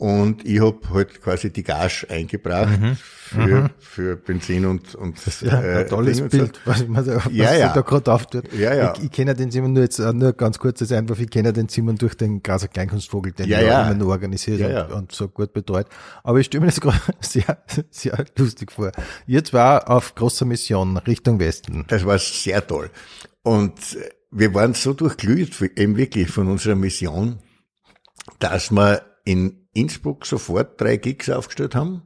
S1: Und ich hab halt quasi die Gage eingebracht mhm. für, mhm. für Benzin und, und
S3: das ist ja, äh, ein tolles Bild, so. was, man, was
S1: ja, ja.
S3: da gerade auftut.
S1: Ja, ja.
S3: Ich, ich kenne den Simon nur jetzt, äh, nur ganz kurz das einfach, ich kenne den Simon durch den Graser Kleinkunstvogel, den
S1: ja,
S3: er
S1: ja.
S3: immer nur organisiert
S1: ja,
S3: und, und, so gut betreut. Aber ich stelle mir das gerade sehr, sehr lustig vor. Ihr zwar auf großer Mission Richtung Westen.
S1: Das war sehr toll. Und wir waren so durchglüht, eben wirklich von unserer Mission, dass wir in Innsbruck sofort drei Gigs aufgestellt haben.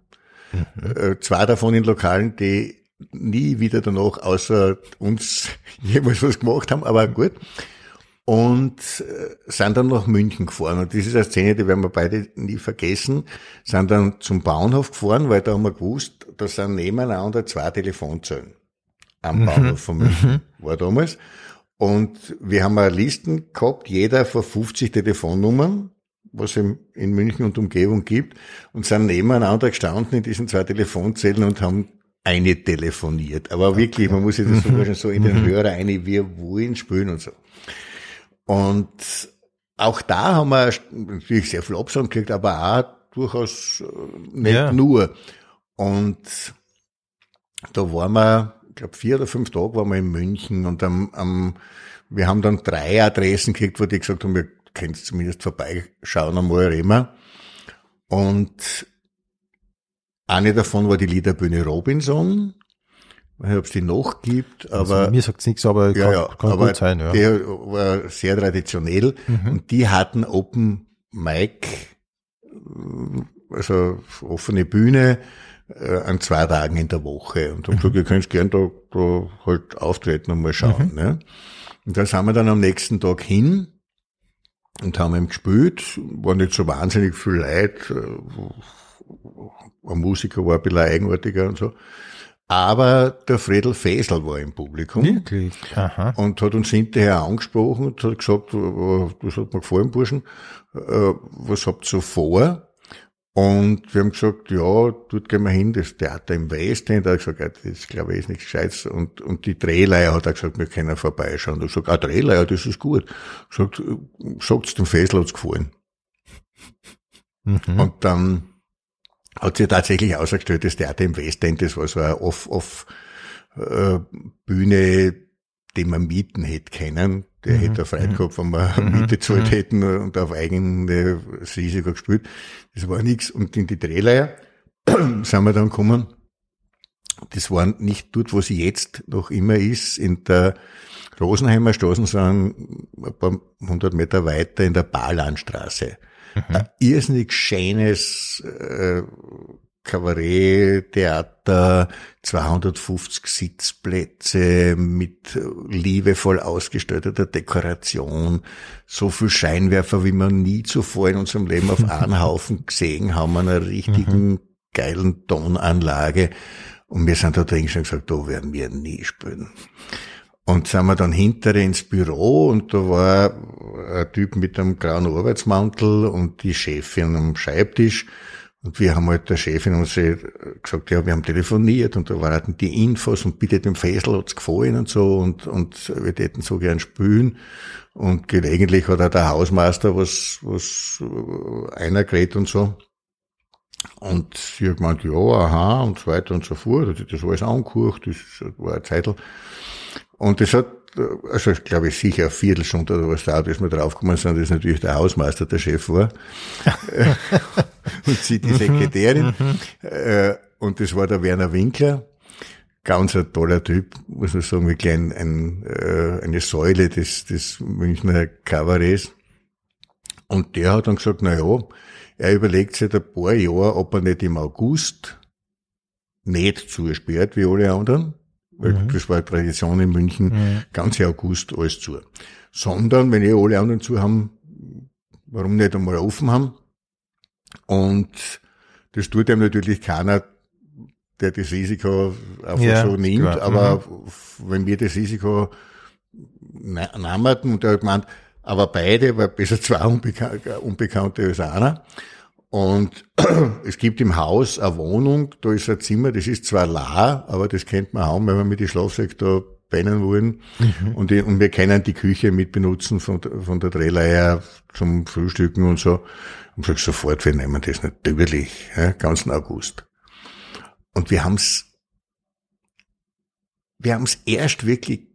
S1: Mhm. Zwei davon in Lokalen, die nie wieder danach außer uns jemals was gemacht haben, aber gut. Und sind dann nach München gefahren. Und das ist eine Szene, die werden wir beide nie vergessen. Sind dann zum Bauernhof gefahren, weil da haben wir gewusst, da sind nebeneinander zwei Telefonzellen. Am mhm. Bauernhof von München, mhm. war damals. Und wir haben eine Listen gehabt, jeder vor 50 Telefonnummern was es in München und Umgebung gibt, und sind nebeneinander gestanden in diesen zwei Telefonzellen und haben eine telefoniert. Aber wirklich, man muss sich das sogar schon so in den mhm. Hörer eine, wir wollen spielen und so. Und auch da haben wir natürlich sehr viel Absatz gekriegt, aber auch durchaus äh, nicht ja. nur. Und da waren wir, ich glaube vier oder fünf Tage waren wir in München und am, am, wir haben dann drei Adressen gekriegt, wo die gesagt haben, wir könnt zumindest vorbeischauen einmal reden Und eine davon war die Liederbühne Robinson. Ich weiß nicht, ob es die noch gibt,
S3: also
S1: aber.
S3: Also mir sagt's nichts, aber
S1: ja,
S3: kann,
S1: ja,
S3: kann
S1: aber
S3: gut sein, ja.
S1: Die war sehr traditionell
S3: Mhm.
S1: und die hatten Open Mic, also offene Bühne, äh, an zwei Tagen in der Woche. Und haben gesagt, ihr könnt gern da, da halt auftreten und mal schauen.
S3: Mhm.
S1: Ne? Und da sind wir dann am nächsten Tag hin und haben ihm gespielt, war nicht so wahnsinnig viel Leid, ein Musiker war ein bisschen eigenartiger und so. Aber der Fredel Fesel war im Publikum.
S3: Wirklich? Aha.
S1: Und hat uns hinterher angesprochen und hat gesagt, das hat mir gefallen, Burschen, äh, was habt ihr so vor? Und wir haben gesagt, ja, dort gehen wir hin, das Theater im Westend. Er hat gesagt, ja, das glaube ich ist nichts Gescheites. Und, und die Drehleier hat er gesagt, wir können vorbeischauen. Und ich gesagt, ah, Drehleier, das ist gut. Ich gesagt, sagt's dem Fessel hat's gefallen.
S3: Mhm.
S1: Und dann hat sich tatsächlich ausgestellt, das Theater im Westend, das war so eine Off-Off-Bühne, die man mieten hätte können. Der
S3: Mhm.
S1: hätte er frei
S3: Mhm.
S1: gehabt, wenn wir
S3: Mhm.
S1: Miete gezahlt
S3: Mhm.
S1: hätten und auf eigene Risiko gespielt. Das war nichts. Und in die Drehleier sind wir dann gekommen. Das war nicht dort, wo sie jetzt noch immer ist, in der Rosenheimer Straße, sondern ein paar hundert Meter weiter in der Barlandstraße. Ein irrsinnig schönes äh, Kabarett-Theater, 250 Sitzplätze mit liebevoll ausgestalteter Dekoration, so viel Scheinwerfer, wie wir nie zuvor in unserem Leben auf einen Haufen gesehen haben, einer richtigen geilen Tonanlage. Und wir sind da drin schon gesagt, da werden wir nie spielen. Und sind wir dann hinter ins Büro und da war ein Typ mit einem grauen Arbeitsmantel und die Chefin am Schreibtisch. Und wir haben halt der Chefin und sie gesagt, ja, wir haben telefoniert und da waren die Infos und bitte dem Fessel hat's gefallen und so und, und wir täten so gern spülen. Und gelegentlich hat auch der Hausmeister was, was einer geredet und so. Und sie hat gemeint, ja, aha, und so weiter und so fort. Das war alles angekocht, das war eine Zeitl. Und das hat, also ich glaube ich sicher eine Viertelstunde oder was dauert, bis wir draufgekommen sind, dass natürlich der Hausmeister der Chef war. und sie die Sekretärin. Äh, und das war der Werner Winkler. Ganz ein toller Typ, muss man sagen, wirklich ein, ein, äh, eine Säule des, des Münchner Kabarets. Und der hat dann gesagt, na ja, er überlegt seit ein paar Jahren, ob er nicht im August nicht zusperrt wie alle anderen, weil das war Tradition in München, ganze August alles zu. Sondern, wenn eh alle anderen zu haben, warum nicht einmal offen haben? Und das tut einem natürlich keiner, der das Risiko einfach
S3: Ja,
S1: so nimmt,
S3: klar.
S1: aber wenn wir das Risiko nehmen, und er hat gemeint, aber beide, weil besser zwei Unbekan Unbekannte als einer. Und es gibt im Haus eine Wohnung, da ist ein Zimmer, das ist zwar la, aber das kennt man haben, wenn wir mit den Schlafsäck da pennen wollen. Und, die, und wir können die Küche mit benutzen von, der- von der Drehleier zum Frühstücken und so. Und sag sofort, wir nehmen das natürlich, ja, ganzen August. Und wir haben's, wir haben's erst wirklich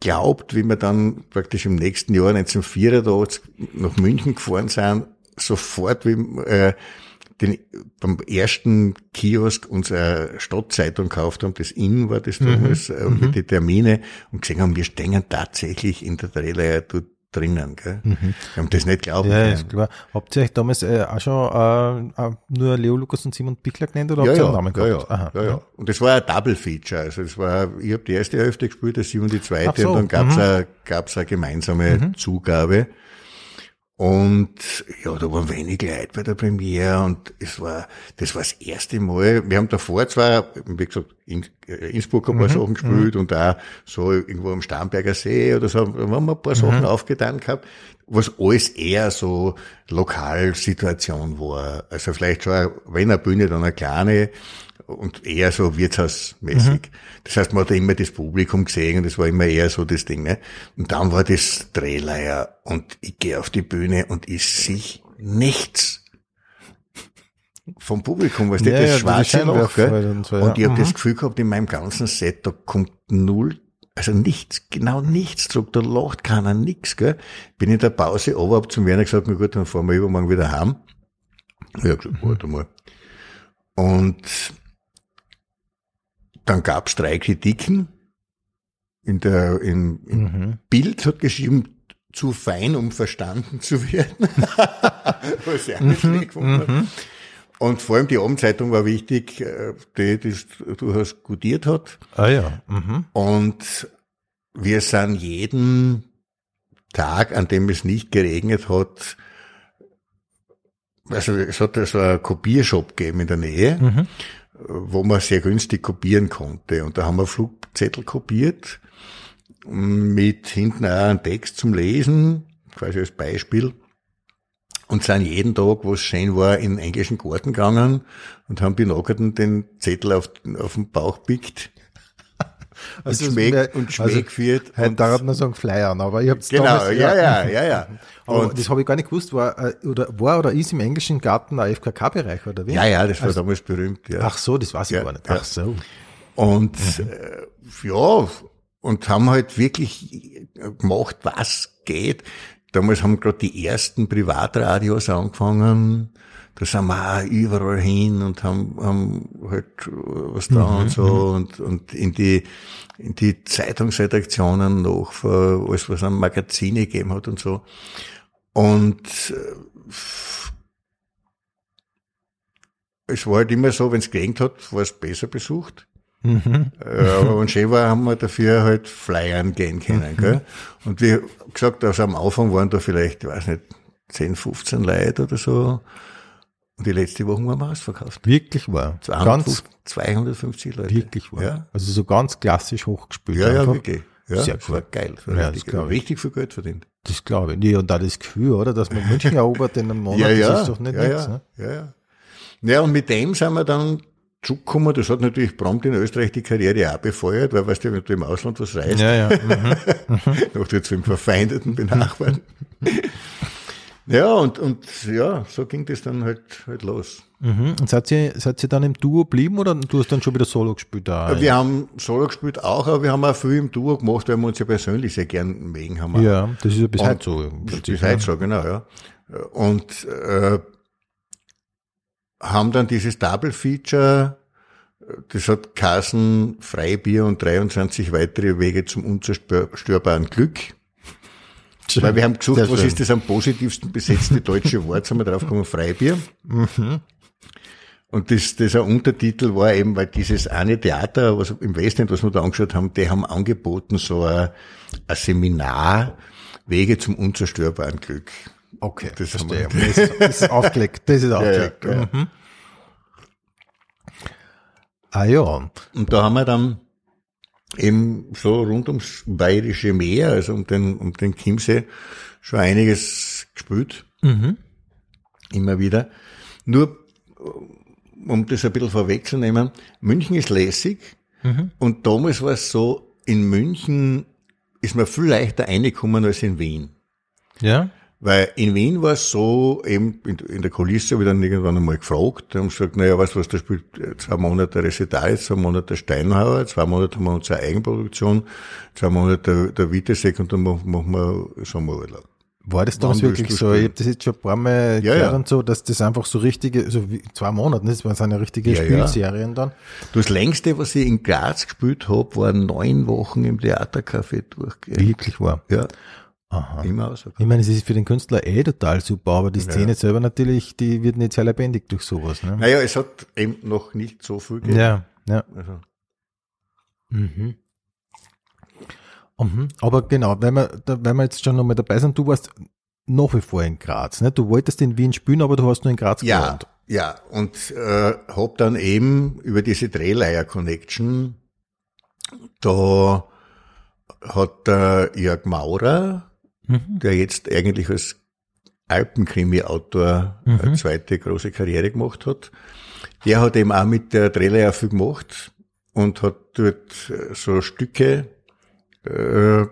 S1: glaubt, wie wir dann praktisch im nächsten Jahr 1984 nach München gefahren sind, sofort wie äh, den, beim ersten Kiosk unsere Stadtzeitung gekauft haben, das Inn war das damals, äh, mit den Termine und gesehen haben, wir stehen tatsächlich in der Trailer dort drinnen. Gell? Wir haben das nicht glauben
S3: Ja,
S1: können.
S3: ist klar. Habt ihr euch damals äh, auch schon äh, nur Leo Lukas und Simon Pichler genannt oder
S1: Ja,
S3: habt ihr
S1: ja,
S3: einen Namen
S1: ja,
S3: gehabt?
S1: ja,
S3: Aha.
S1: ja, ja. Und das war ein Double Feature. Also das war, ich habe die erste Hälfte gespielt, der Simon die zweite
S3: so,
S1: und dann gab's
S3: mhm.
S1: eine, gab's eine gemeinsame Zugabe. Und ja, da waren wenig Leute bei der Premiere und es war, das war das erste Mal. Wir haben davor zwar, wie gesagt, in, äh, Innsbruck ein paar Sachen gespielt und da so irgendwo am Starnberger See oder so, da haben wir ein paar Sachen aufgetan gehabt, was alles eher so Lokalsituation war. Also vielleicht schon, wenn eine Bühne, dann eine kleine und eher so wirtshausmäßig. Das heißt, man hat immer das Publikum gesehen und das war immer eher so das Ding. Ne? Und dann war das Drehleier und ich gehe auf die Bühne und ich sehe nichts vom Publikum, weißt du,
S3: Ja,
S1: das
S3: ja,
S1: schwarze Loch.
S3: Und so,
S1: und
S3: ja.
S1: ich habe das
S3: Mhm.
S1: Gefühl gehabt, in meinem ganzen Set, da kommt null, also nichts, genau nichts zurück, da lacht keiner, nix. Gell? Bin in der Pause aber hab zum Werner gesagt, na gut, dann fahren wir übermorgen wieder heim. Hab gesagt, warte mal. Und dann gab's drei Kritiken. In der, im, im
S3: Mhm.
S1: Bild hat geschrieben, zu fein, um verstanden zu werden. Was ich auch
S3: Mhm.
S1: nicht schlecht gefunden habe. Und vor allem die Abendzeitung war wichtig, äh, die das durchaus gutiert hat.
S3: Ah ja. Mhm.
S1: Und wir sind jeden Tag, an dem es nicht geregnet hat, also es hat so einen Kopiershop gegeben in der Nähe,
S3: Mhm.
S1: Wo man sehr günstig kopieren konnte. Und da haben wir Flugzettel kopiert, mit hinten auch einen Text zum Lesen, quasi als Beispiel. Und sind jeden Tag, wo es schön war, in den englischen Garten gegangen und haben die den Zettel auf, auf den Bauch pickt
S3: Also es
S1: schmeckt
S3: wär-
S1: und
S3: also
S1: schmeckt wird. Und
S3: darf man sagen Flyern, aber ich hab's
S1: Genau,
S3: damals,
S1: ja, ja, ja, ja.
S3: Aber
S1: Und,
S3: das habe ich gar nicht gewusst, war, äh, oder, war oder ist im englischen Garten ein FKK-Bereich, oder wie?
S1: ja, ja, das war damals berühmt, ja.
S3: Ach so, das weiß ich
S1: Ja,
S3: gar nicht. Ach so.
S1: Und äh, ja, und haben halt wirklich gemacht, was geht. Damals haben gerade die ersten Privatradios angefangen. Da sind wir auch überall hin und haben, haben halt was da und so und, und in die, in die Zeitungsredaktionen noch, für alles, was es an Magazine gegeben hat und so. Und äh, es war halt immer so, wenn es geregnet hat, war es besser besucht.
S3: Mhm.
S1: Äh, aber wenn schön war, haben wir dafür halt flyern gehen können. Gell? Und wie gesagt, also am Anfang waren da vielleicht, ich weiß nicht, 10, 15 Leute oder so. Und die letzte Woche waren wir ausverkauft.
S3: Wirklich wahr.
S1: 250,
S3: Ganz
S1: 250 Leute.
S3: wirklich wahr.
S1: Ja,
S3: Also so ganz klassisch hochgespielt.
S1: ja, ja
S3: einfach.
S1: wirklich. Ja,
S3: Sehr
S1: das war
S3: cool.
S1: geil. Das war
S3: Ja,
S1: richtig,
S3: das
S1: richtig viel Geld verdient.
S3: Das glaube ich. Nee, und da das Gefühl, oder, dass man München erobert in einem Monat,
S1: ja, ja,
S3: das ist doch nicht
S1: ja,
S3: nichts.
S1: ja,
S3: Ne?
S1: ja, ja. Ja, und mit dem sind wir dann zurückgekommen. Das hat natürlich prompt in Österreich die Karriere auch befeuert, weil, weißt du, wenn du im Ausland was reist,
S3: Ja, ja. Mhm.
S1: noch jetzt im verfeindeten Benachbarn. ja, und, und ja, so ging das dann halt, halt los.
S3: Mhm. Und seid ihr, seid ihr dann im Duo geblieben oder du hast dann schon wieder Solo gespielt? Da?
S1: Wir haben Solo gespielt auch, aber wir haben auch viel im Duo gemacht, weil wir uns ja persönlich sehr gern mögen haben.
S3: ja, das ist ja bis heute so.
S1: Bis, heute so, genau, ja. Und äh, haben dann dieses Double Feature, das hat Kassen, Freibier und 23 weitere Wege zum unzerstörbaren Glück. Weil wir haben gesucht,
S3: Sehr
S1: was
S3: schön.
S1: ist das am positivsten besetzte deutsche Wort, sind wir drauf gekommen, Freibier.
S3: Mhm.
S1: Und das, dieser Untertitel war eben, weil dieses eine Theater, was im Westend, was wir da angeschaut haben, die haben angeboten so ein, ein Seminar, Wege zum unzerstörbaren Glück.
S3: Okay,
S1: Das haben
S3: verstehe.
S1: wir-
S3: Das, ist- das ist aufgelegt. Das ist aufgelegt.
S1: ja, ja.
S3: Mhm. Ah ja.
S1: Und da haben wir dann eben so rund ums Bayerische Meer, also um den, um den Chiemsee, schon einiges gespielt.
S3: Mhm.
S1: Immer wieder. Nur, um das ein bisschen vorwegzunehmen, München ist lässig. Und damals war es so, in München ist man viel leichter reingekommen als in Wien.
S3: Ja?
S1: Weil in Wien war es so, eben in, der Kulisse habe ich dann irgendwann einmal gefragt, da haben sie gesagt, naja, weißt du was, da spielt äh, zwei Monate Resital, zwei Monate Steinhauer, zwei Monate haben wir unsere Eigenproduktion, zwei Monate der, der Witesek und dann machen, wir Sommerurlaub.
S3: War das damals wirklich so? Ich
S1: spielen?
S3: habe das jetzt schon ein paar Mal
S1: Ja,
S3: gehört
S1: ja.
S3: und so, dass das einfach so richtige, so wie zwei Monate, das waren seine richtige
S1: Ja, ja.
S3: Spielserien dann.
S1: Das längste, was ich in Graz gespielt habe, war neun Wochen im Theatercafé durchgehend.
S3: Wirklich war.
S1: Ja,
S3: Aha.
S1: immer aus.
S3: Ich meine, es ist für den Künstler eh total super, aber die Szene selber natürlich, die wird nicht sehr lebendig durch sowas. Ne?
S1: Naja, es hat eben noch nicht so viel gegeben.
S3: Ja, ja.
S1: Also,
S3: Mhm. Mhm. Aber genau, wenn wir, wenn wir jetzt schon nochmal dabei sind, du warst nach wie vor in Graz. Ne? Du wolltest in Wien spielen, aber du hast nur in Graz
S1: Ja,
S3: gewohnt.
S1: ja, und äh, hab dann eben über diese Drehleier Connection, da hat der Jörg Maurer,
S3: Mhm.
S1: der jetzt eigentlich als Alpenkrimi-Autor eine
S3: Mhm.
S1: zweite große Karriere gemacht hat, der hat eben auch mit der Drehleier viel gemacht und hat dort äh, so Stücke äh,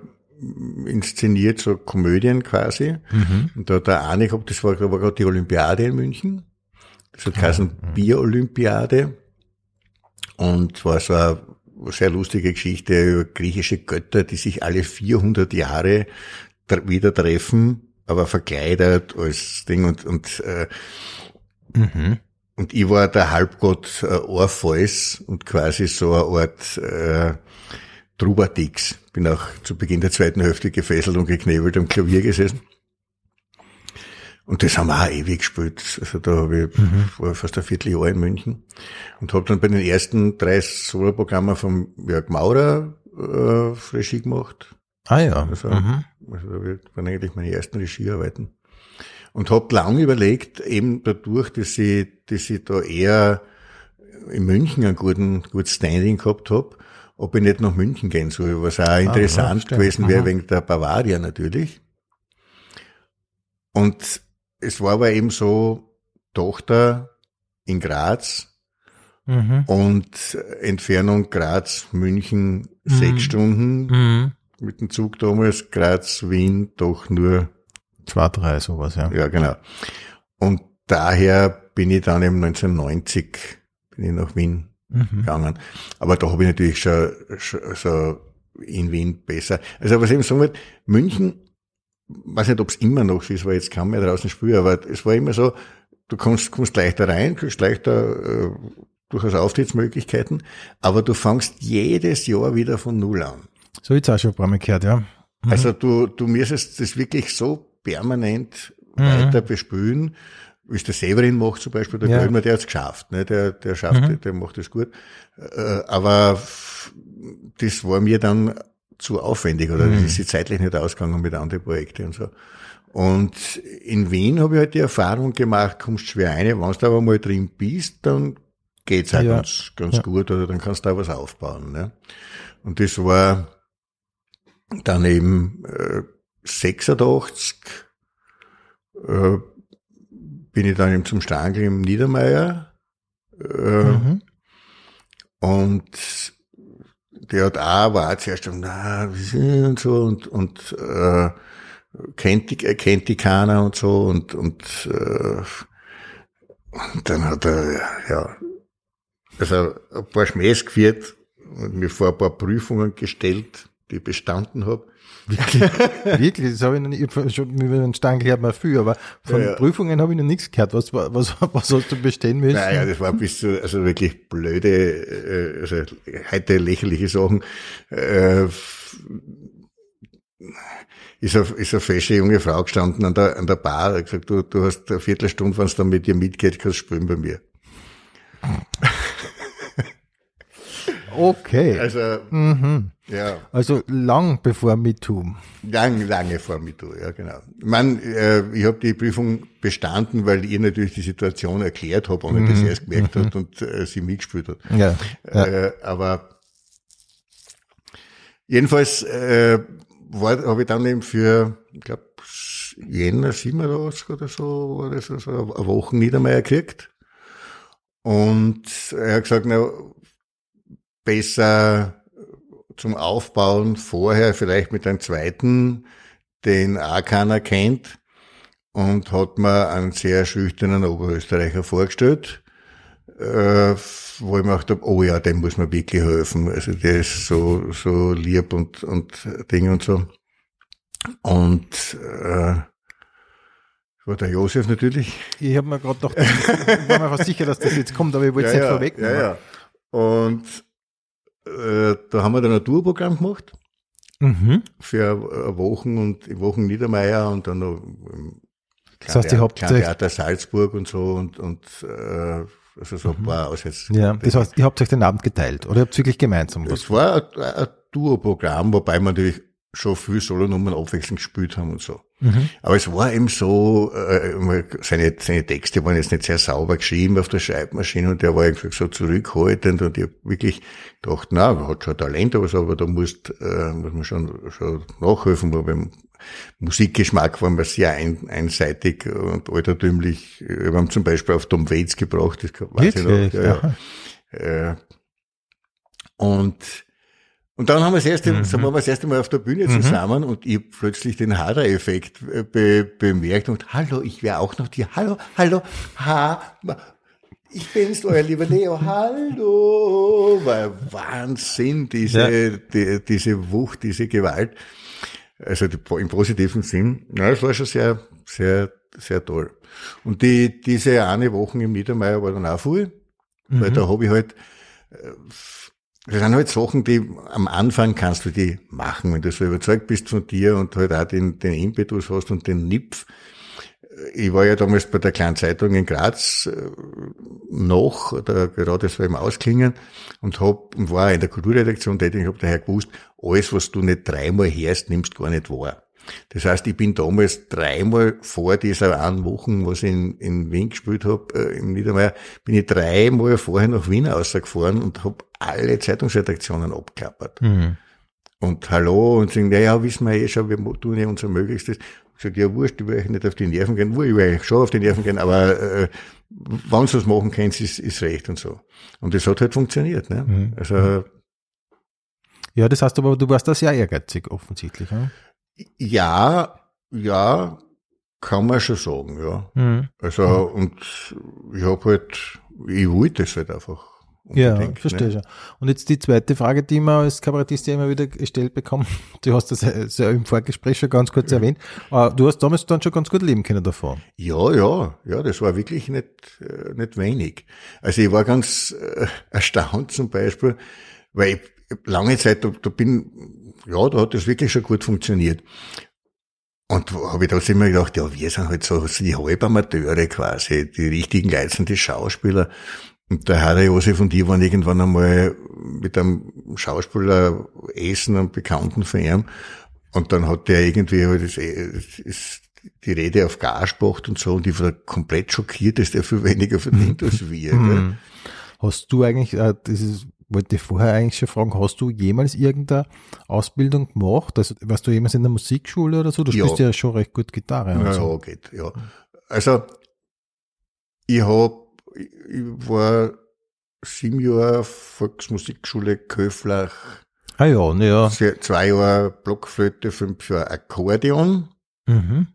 S1: inszeniert, so Komödien quasi.
S3: Mhm.
S1: Und da hat der eine gehabt, das war, war gerade die Olympiade in München. Das hat geheißen Bier-Olympiade. Und war so eine sehr lustige Geschichte über griechische Götter, die sich alle 400 Jahre wieder treffen, aber verkleidet als Ding und, und, äh,
S3: Mhm.
S1: und ich war der Halbgott äh, Orpheus und quasi so eine Art äh, Trubatix. Bin auch zu Beginn der zweiten Hälfte gefesselt und geknebelt am Klavier gesessen. Und das haben wir auch ewig gespielt. Also da habe ich war fast ein Vierteljahr in München und habe dann bei den ersten drei Soloprogrammen vom Jörg Maurer äh, Regie gemacht.
S3: Ah ja.
S1: Also,
S3: Mhm.
S1: Also da waren eigentlich meine ersten Regiearbeiten. Und habe lang überlegt, eben dadurch, dass ich, dass ich da eher in München einen guten, gutes Standing gehabt hab, ob ich nicht nach München gehen soll, was auch interessant
S3: stimmt.
S1: gewesen wäre
S3: Aha.
S1: wegen der Bavaria natürlich. Und es war aber eben so, Tochter in Graz
S3: Mhm.
S1: und Entfernung Graz, München sechs Stunden
S3: Mhm.
S1: Mit dem Zug damals, Graz, Wien, doch nur,
S3: Zwei, drei, sowas, ja.
S1: ja genau. Und daher bin ich dann eben 1990 bin ich nach Wien
S3: Mhm.
S1: gegangen. Aber da habe ich natürlich schon, schon so in Wien besser. Also was ich eben sagen wollte, München, weiß nicht, ob es immer noch so ist, weil jetzt kann man ja draußen spielen, aber es war immer so, du kommst, kommst leichter rein, kriegst leichter äh, durchaus Auftrittsmöglichkeiten, aber du fangst jedes Jahr wieder von Null an.
S3: So jetzt auch schon ein paar Mal gehört, ja.
S1: Also du, du müsstest das wirklich so permanent
S3: Mhm.
S1: weiter bespülen, wie es der Severin macht zum Beispiel, der
S3: Ja.
S1: Grömer, der hat's geschafft, ne? der, der schafft,
S3: Mhm.
S1: der macht das gut. Äh, aber das war mir dann zu aufwendig oder
S3: Mhm.
S1: das ist sich zeitlich nicht ausgegangen mit anderen Projekten und so. Und in Wien habe ich halt die Erfahrung gemacht, kommst schwer rein, wenn du aber mal drin bist, dann geht's auch
S3: Ja.
S1: ganz, ganz
S3: Ja.
S1: gut oder dann kannst du da was aufbauen. Ne? Und das war dann eben äh, 86 äh, bin ich dann eben zum Stangl im Niedermeier äh,
S3: Mhm.
S1: und der hat auch, war zuerst na, wie sind und so und, und äh, kennt die, er kennt die keiner und so und, und, äh, und dann hat er, ja, also ein paar Schmähs geführt und mir vor ein paar Prüfungen gestellt, die ich bestanden habe.
S3: Wirklich, das habe ich noch nicht, ich hab schon über den Stangl hört man viel, aber von
S1: Ja, ja.
S3: Prüfungen habe ich noch nichts gehört. Was, war- was, was hast du bestehen müssen?
S1: Naja, das war bis zu, also wirklich blöde, äh, also heute lächerliche Sachen. Äh, ist eine, ist eine fesche junge Frau gestanden an der, an der Bar, hat gesagt, du, du hast eine Viertelstunde, wenn es dann mit dir mitgeht, kannst du spielen bei mir.
S3: Okay.
S1: Also,
S3: mhm.
S1: ja,
S3: Also lang bevor MeToo.
S1: lang, lange vor MeToo, ja, genau. Ich meine, äh, ich habe die Prüfung bestanden, weil ihr natürlich die Situation erklärt habe, ohne dass sie es gemerkt hat und äh, sie mitgespielt hat.
S3: Ja. ja.
S1: Äh, aber jedenfalls äh, habe ich dann eben für, ich glaube, Jänner 87 oder so, war das also eine Woche Niedermeier gekriegt. Und er hat gesagt, na, besser zum Aufbauen vorher vielleicht mit einem zweiten, den auch keiner kennt. Und hat mir einen sehr schüchternen Oberösterreicher vorgestellt, äh, wo ich mir gedacht habe, oh ja, dem muss man wirklich helfen. Also der ist so, so lieb und, und Ding und so. Und äh, war der Josef natürlich.
S3: Ich habe mir gerade gedacht, ich war mir fast sicher, dass das jetzt kommt, aber ich wollte es
S1: ja,
S3: nicht
S1: ja,
S3: vorwegnehmen.
S1: Ja, ja. Und äh, da haben wir dann ein Tourprogramm gemacht
S3: Mhm.
S1: für Wochen und Wochen Niedermeier und dann noch im
S3: Das heißt, ihr habt
S1: Klein
S3: euch-
S1: Theater Salzburg und so und, und äh, also so ein paar Aussätze.
S3: Mhm. Ja, das heißt, ihr habt euch den Abend geteilt oder ihr habt wirklich gemeinsam was?
S1: Es war ein, ein Duo-Programm, wobei wir natürlich schon viel Solonummern abwechselnd gespielt haben und so.
S3: Mhm.
S1: Aber es war eben so, äh, seine, seine Texte waren jetzt nicht sehr sauber geschrieben auf der Schreibmaschine und der war irgendwie so zurückhaltend und ich hab wirklich gedacht, na, er hat schon Talent, aber, so, aber da musst, äh, muss man schon, schon nachhelfen, weil beim Musikgeschmack waren wir sehr ein, einseitig und altertümlich. Wir haben zum Beispiel auf Tom Waits gebracht, das weiß ich noch. Ja, ja. Äh, und, und dann haben wir das erste,
S3: Mhm.
S1: waren wir das erste Mal auf der Bühne zusammen und ich plötzlich den Hader-Effekt äh, be, bemerkt und hallo, ich wäre auch noch die, hallo, hallo, ha, ich bin's, euer lieber Leo, hallo, war Wahnsinn, diese, die, diese Wucht, diese Gewalt, also die, im positiven Sinn, ja, es war schon sehr, sehr, sehr toll. Und die, diese eine Woche im Niedermeier war dann auch viel, weil da habe ich halt, das sind halt Sachen, die am Anfang kannst du die machen, wenn du so überzeugt bist von dir und halt auch den, den Impetus hast und den Nipf. Ich war ja damals bei der kleinen Zeitung in Graz äh, noch, oder gerade so im Ausklingen und hab, und war in der Kulturredaktion tätig, ich habe daher gewusst, alles, was du nicht dreimal hörst, nimmst gar nicht wahr. Das heißt, ich bin damals dreimal vor dieser einen Woche, was ich in, in Wien gespielt habe, äh, im Niedermeier, bin ich dreimal vorher nach Wien rausgefahren und habe alle Zeitungsredaktionen abklappert.
S3: Mhm.
S1: Und hallo, und sagen, naja, wissen wir eh schon, wir tun ja unser Möglichstes. Ich sag, ja, wurscht, ich will euch nicht auf die Nerven gehen. Wurscht, ich will euch schon auf die Nerven gehen, aber äh, wenn sie was machen können, ist, ist recht und so. Und das hat halt funktioniert. Ne?
S3: Mhm.
S1: Also
S3: Ja, das heißt aber, du warst da sehr ehrgeizig offensichtlich. Ja?
S1: ja, ja, kann man schon sagen, ja.
S3: Mhm.
S1: Also und ich habe halt, ich wollte es halt einfach.
S3: Ja,
S1: unbedingt,
S3: verstehe
S1: ne?
S3: schon. Und jetzt die zweite Frage, die man als Kabarettist ja immer wieder gestellt bekommt. Du hast das ja im Vorgespräch schon ganz kurz erwähnt. Aber du hast damals dann schon ganz gut leben können davon.
S1: Ja, ja, ja, das war wirklich nicht, äh, nicht wenig. Also ich war ganz äh, erstaunt zum Beispiel, weil ich lange Zeit, da, da bin, ja, da hat das wirklich schon gut funktioniert. Und da habe ich trotzdem immer gedacht, ja, wir sind halt so die Halbamateure quasi, die richtigen Leute sind die Schauspieler. Und der Herr Josef und ich waren irgendwann einmal mit einem Schauspieler essen, einem Bekannten von ihm. Und dann hat der irgendwie halt das, das ist die Rede auf Gas gebracht und so. Und ich war komplett schockiert, dass der viel weniger verdient als wir. Gell?
S3: Mhm. Hast du eigentlich, äh, das ist, wollte ich vorher eigentlich schon fragen, hast du jemals irgendeine Ausbildung gemacht? Also warst du jemals in der Musikschule oder so? Du
S1: Ja.
S3: spielst ja schon recht gut Gitarre. und
S1: Ja,
S3: so.
S1: ja, geht, ja. Also, ich hab, ich war sieben Jahre Volksmusikschule Köflach,
S3: Ah ja, ne, ja.
S1: zwei Jahre Blockflöte, fünf Jahre Akkordeon.
S3: Mhm.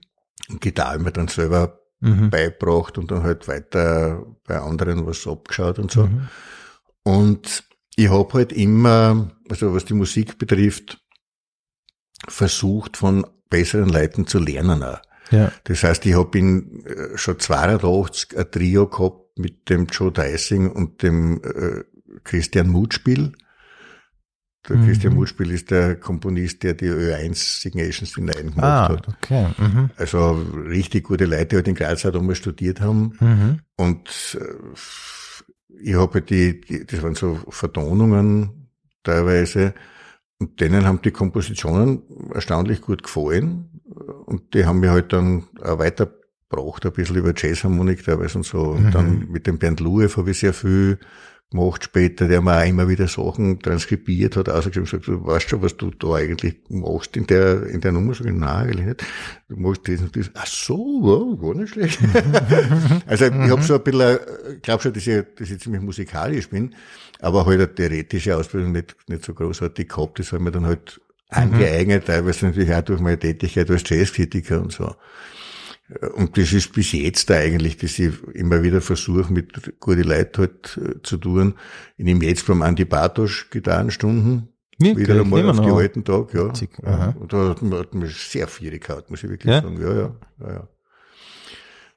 S1: Und Gitarre mir dann selber
S3: Mhm.
S1: beibracht und dann halt weiter bei anderen was abgeschaut und so.
S3: Mhm.
S1: Und ich hab halt immer, also was die Musik betrifft, versucht von besseren Leuten zu lernen auch.
S3: Ja.
S1: Das heißt, ich hab in äh, schon 82 ein Trio gehabt mit dem Joe Dicing und dem äh, Christian Mutspiel. Der
S3: Mhm.
S1: Christian Mutspiel ist der Komponist, der die Ö1 Signations in Nein gemacht
S3: Ah,
S1: hat.
S3: okay. Mhm.
S1: Also richtig gute Leute, die halt in Graz auch damals studiert haben.
S3: Mhm.
S1: Und äh, ich habe die, die, das waren so Vertonungen teilweise, und denen haben die Kompositionen erstaunlich gut gefallen. Und die haben mir halt dann auch weitergebracht, ein bisschen über Jazzharmonik teilweise und so. Und
S3: Mhm.
S1: dann mit dem Bernd Luev habe ich sehr viel gemacht später, der mir auch immer wieder Sachen transkribiert hat, ausgeschrieben und gesagt, du weißt schon, was du da eigentlich machst in der, in der Nummer. Sag ich, nein, eigentlich nicht. Du machst das und das. Ach so, ja, gar nicht schlecht. also ich habe so ein bisschen, ich glaube schon, dass ich, dass ich ziemlich musikalisch bin, aber halt eine theoretische Ausbildung nicht, nicht so großartig gehabt. Das habe ich mir dann halt angeeignet, teilweise natürlich auch durch meine Tätigkeit als Jazzkritiker und so. Und das ist bis jetzt eigentlich, dass ich immer wieder versuche, mit guten Leuten halt äh, zu tun. Ich nehme jetzt beim Andi Bartosch Gitarrenstunden.
S3: Wirklich?
S1: Wieder einmal auf die
S3: noch?
S1: alten Tag, ja. Ja.
S3: aha.
S1: Und da hat man, hat man sehr viel gehabt, muss ich wirklich
S3: Ja?
S1: sagen. Ja, ja, ja, ja.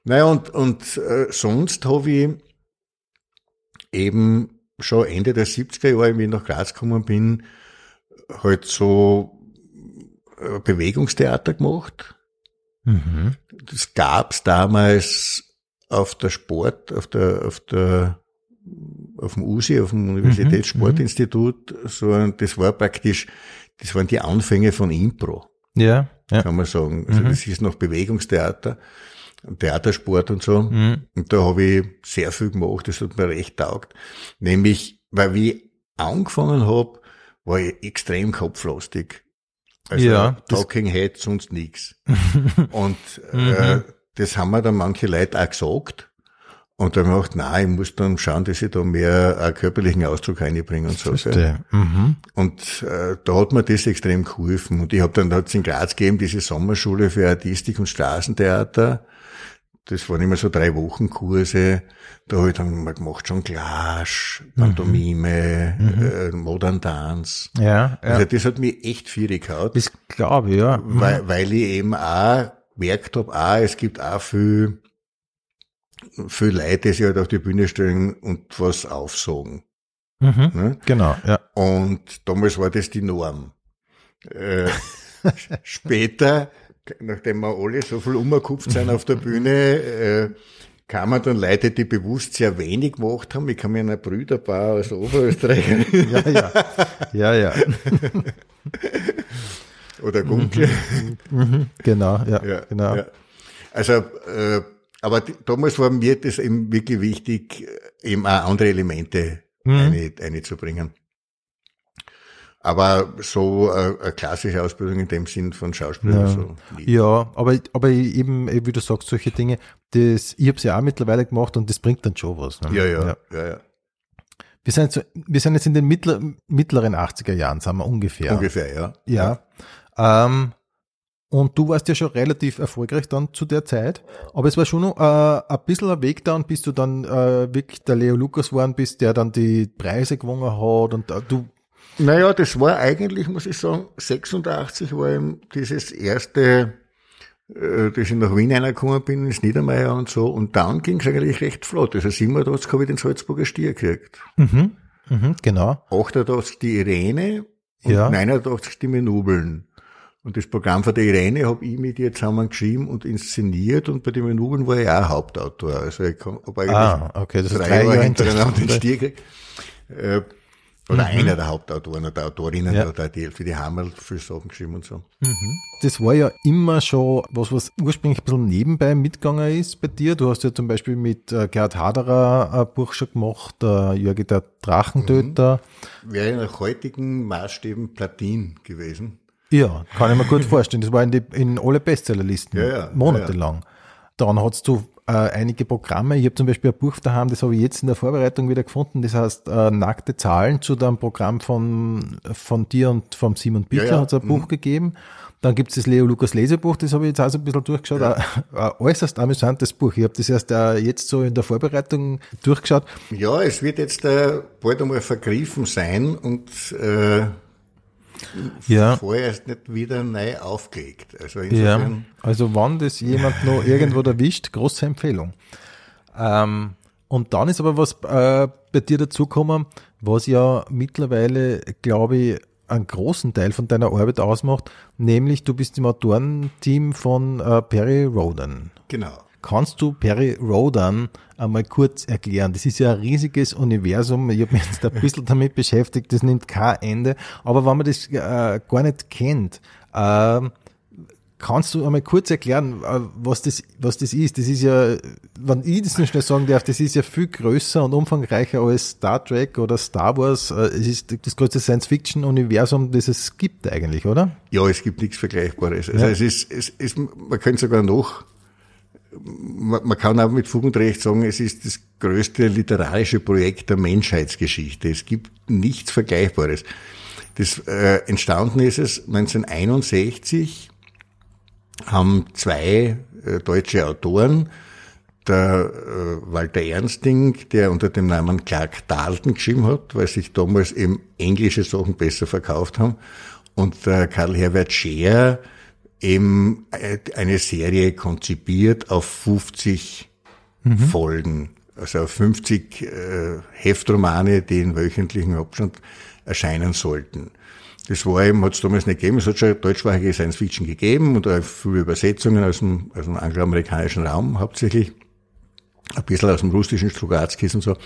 S1: Naja, und, und äh, sonst habe ich eben schon Ende der 70er Jahre, wie ich nach Graz gekommen bin, halt so äh, Bewegungstheater gemacht.
S3: Mhm.
S1: Das gab's damals auf der Sport, auf der, auf der, auf dem USI, auf dem Universitätssportinstitut, so, ein- das war praktisch, das waren die Anfänge von Impro,
S3: Ja, ja.
S1: kann man sagen. Also
S3: Mhm.
S1: das ist noch Bewegungstheater, Theatersport und so.
S3: Mhm.
S1: Und da habe ich sehr viel gemacht, das hat mir recht taugt. Nämlich, weil wie ich angefangen habe, war ich extrem kopflastig. Also
S3: Ja,
S1: Talking Head, sonst nix. Und
S3: Mhm.
S1: äh, das haben mir dann manche Leute auch gesagt. Und dann gedacht, nein, ich muss dann schauen, dass ich da mehr einen körperlichen Ausdruck reinbringe und so.
S3: Mhm.
S1: Und äh, da hat mir das extrem geholfen. Und ich habe dann, da hat's in Graz gegeben, diese Sommerschule für Artistik und Straßentheater. Das waren immer so drei Wochen Kurse. Da habe ich dann mal gemacht, schon Clash, Pantomime, äh, Modern Dance.
S3: Ja, ja.
S1: Also das hat mich echt viel gehaut,
S3: das glaube ich, ja. Mhm.
S1: weil, weil ich eben auch gemerkt habe, auch, es gibt auch viel, viel Leute, die sich halt auf die Bühne stellen und was aufsagen.
S3: Mhm.
S1: Ne?
S3: Genau, ja.
S1: Und damals war das die Norm. Äh, später, nachdem wir alle so viel umgekupft sind auf der Bühne, äh, kamen dann Leute, die bewusst sehr wenig gemacht haben. Ich kann mich an ein Brüderpaar aus Oberösterreich
S3: Ja, ja. Ja, ja.
S1: oder Gunkel.
S3: Mhm. Genau, ja.
S1: Ja,
S3: genau.
S1: ja. Also, äh, aber damals war mir das eben wirklich wichtig, eben auch andere Elemente
S3: Mhm.
S1: eine, einzubringen. Aber so äh, eine klassische Ausbildung in dem Sinn von Schauspieler
S3: Ja.
S1: so.
S3: Ja, aber, aber eben, eh, wie du sagst, solche Dinge, das, ich habe es ja auch mittlerweile gemacht und das bringt dann schon was. Ne?
S1: Ja, ja, ja, ja.
S3: Wir, sind jetzt, wir sind jetzt in den mittler, mittleren 80er Jahren, sagen wir ungefähr.
S1: Ungefähr, ja.
S3: Ja. Ähm, und du warst ja schon relativ erfolgreich dann zu der Zeit, aber es war schon noch äh, ein bisschen ein Weg dann, bis du dann äh, wirklich der Leo Lukas geworden bist, der dann die Preise gewonnen hat und äh, du,
S1: Naja, das war eigentlich, muss ich sagen, 86 war eben dieses erste, äh, dass ich nach Wien reingekommen bin, ins Niedermeyer und so. Und dann ging es eigentlich recht flott. Also 87 habe ich den Salzburger Stier gekriegt.
S3: mhm, mhm, genau,
S1: 88 die Irene und
S3: Ja.
S1: 89 die Menubeln. Und das Programm von der Irene habe ich mit ihr zusammen geschrieben und inszeniert und bei den Menubeln war ich auch Hauptautor. Also ich habe eigentlich
S3: Ah, okay, das
S1: drei,
S3: drei
S1: Jahre hintereinander den. Stier gekriegt. Äh, oder einer der Hauptautoren oder Autorinnen,
S3: Mhm. Ja.
S1: ja. hat die für die Hammerl viel Sachen geschrieben und so.
S3: Das war ja immer schon was, was ursprünglich ein bisschen nebenbei mitgegangen ist bei dir. Du hast ja zum Beispiel mit äh, Gerhard Haderer ein Buch schon gemacht, äh, Jörgi der Drachentöter.
S1: Wäre nach heutigen Maßstäben Platin gewesen.
S3: Ja, kann ich mir gut vorstellen. Das war in, die, in alle Bestsellerlisten,
S1: Ja, ja,
S3: monatelang. Dann hast du äh, einige Programme. Ich habe zum Beispiel ein Buch daheim, das habe ich jetzt in der Vorbereitung wieder gefunden. Das heißt äh, Nackte Zahlen zu dem Programm von, von dir und vom Simon Bichler
S1: Ja, ja.
S3: hat es ein Buch gegeben. Dann gibt es das Leo Lukas Lesebuch, das habe ich jetzt auch so ein bisschen durchgeschaut. Ein, ein äußerst amüsantes Buch. Ich habe das erst äh, jetzt so in der Vorbereitung durchgeschaut.
S1: Ja, es wird jetzt äh, bald einmal vergriffen sein und äh,
S3: Ja.
S1: vorerst nicht wieder neu aufgelegt. Also
S3: Ja, also wann das jemand noch irgendwo erwischt, große Empfehlung. Ähm, und dann ist aber was äh, bei dir dazugekommen, was ja mittlerweile, glaube ich, einen großen Teil von deiner Arbeit ausmacht, nämlich du bist im Autorenteam von äh, Perry Roden.
S1: genau.
S3: Kannst du Perry Rodan einmal kurz erklären? Das ist ja ein riesiges Universum. Ich habe mich jetzt ein bisschen damit beschäftigt, das nimmt kein Ende. Aber wenn man das äh, gar nicht kennt, äh, Kannst du einmal kurz erklären, äh, was das, was das ist? Das ist ja, wenn ich das nur schnell sagen darf, das ist ja viel größer und umfangreicher als Star Trek oder Star Wars. Äh, es ist das größte Science-Fiction-Universum, das es gibt eigentlich, oder?
S1: Ja, es gibt nichts Vergleichbares. Also ja. es ist, es ist, man könnte sogar noch, man, kann auch mit Fug und Recht sagen, es ist das größte literarische Projekt der Menschheitsgeschichte. Es gibt nichts Vergleichbares. Das äh, entstanden ist es 1961 haben zwei äh, deutsche Autoren, der äh, Walter Ernsting, der unter dem Namen Clark Dalton geschrieben hat, weil sich damals eben englische Sachen besser verkauft haben, und der Karl Herbert Scheer eben äh, eine Serie konzipiert auf 50 mhm. Folgen, also auf 50 äh, Heftromane, die in wöchentlichen Abstand erscheinen sollten. Das war eben, hat es damals nicht gegeben. Es hat schon deutschsprachige Science Fiction gegeben und auch viele Übersetzungen aus dem, aus dem angloamerikanischen Raum hauptsächlich. Ein bisschen aus dem russischen Strugatskis und so.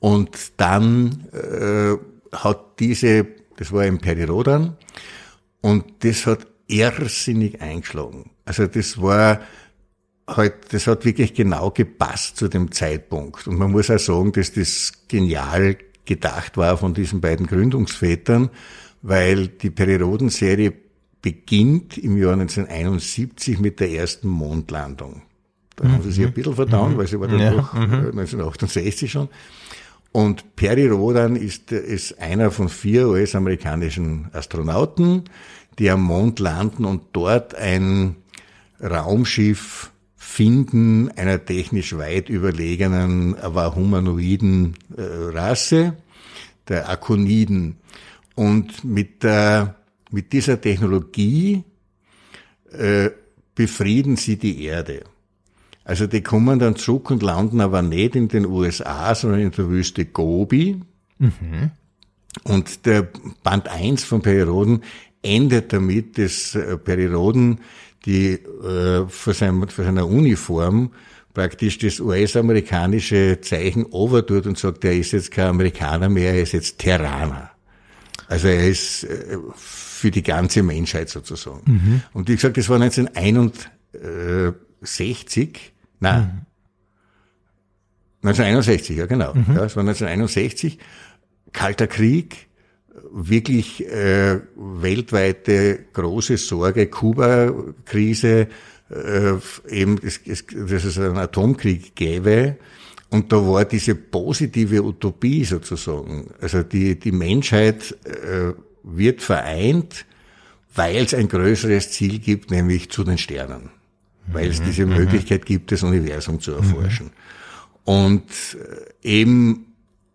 S1: Und dann äh, hat diese, das war im Perirodan, und das hat irrsinnig eingeschlagen. Also das war halt, das hat wirklich genau gepasst zu dem Zeitpunkt. Und man muss auch sagen, dass das genial gedacht war von diesen beiden Gründungsvätern weil die Periodenserie beginnt im Jahr 1971 mit der ersten Mondlandung. Da mhm. haben sie sich ein bisschen verdauen, mhm. weil sie war dann ja. doch mhm. 1968 äh, schon. Und Perry Rodan ist, ist einer von vier US-amerikanischen Astronauten, die am Mond landen und dort ein Raumschiff finden einer technisch weit überlegenen, aber humanoiden äh, Rasse, der Akoniden. Und mit, der, mit dieser Technologie äh, befrieden sie die Erde. Also die kommen dann zurück und landen aber nicht in den USA, sondern in der Wüste Gobi. Mhm. Und der Band 1 von Perioden endet damit, dass äh, Perioden die äh, für seiner Uniform praktisch das US-amerikanische Zeichen overtut und sagt, er ist jetzt kein Amerikaner mehr, er ist jetzt Terraner. Also er ist äh, für die ganze Menschheit sozusagen. Mhm. Und wie gesagt, das war 1961, nein, mhm. 1961, ja genau. Mhm. Ja, das war 1961, Kalter Krieg, wirklich äh, weltweite große Sorge, Kuba-Krise, äh, eben, dass es einen Atomkrieg gäbe und da war diese positive Utopie sozusagen. Also die, die Menschheit äh, wird vereint, weil es ein größeres Ziel gibt, nämlich zu den Sternen. Weil es mhm. diese mhm. Möglichkeit gibt, das Universum zu erforschen. Mhm. Und äh, eben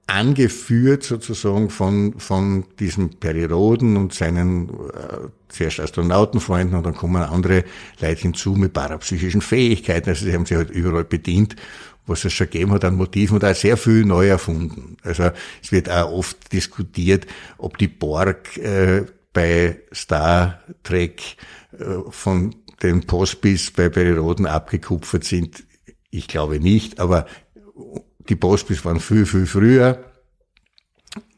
S1: angeführt sozusagen von, von diesem Periroden und seinen äh, zuerst Astronautenfreunden und dann kommen andere Leute hinzu mit parapsychischen Fähigkeiten. Also sie haben sich halt überall bedient was es schon gegeben hat an Motiven und auch sehr viel neu erfunden. Also es wird auch oft diskutiert, ob die Borg äh, bei Star Trek äh, von den Postbis bei Periroden abgekupfert sind. Ich glaube nicht, aber die Postbis waren viel, viel früher.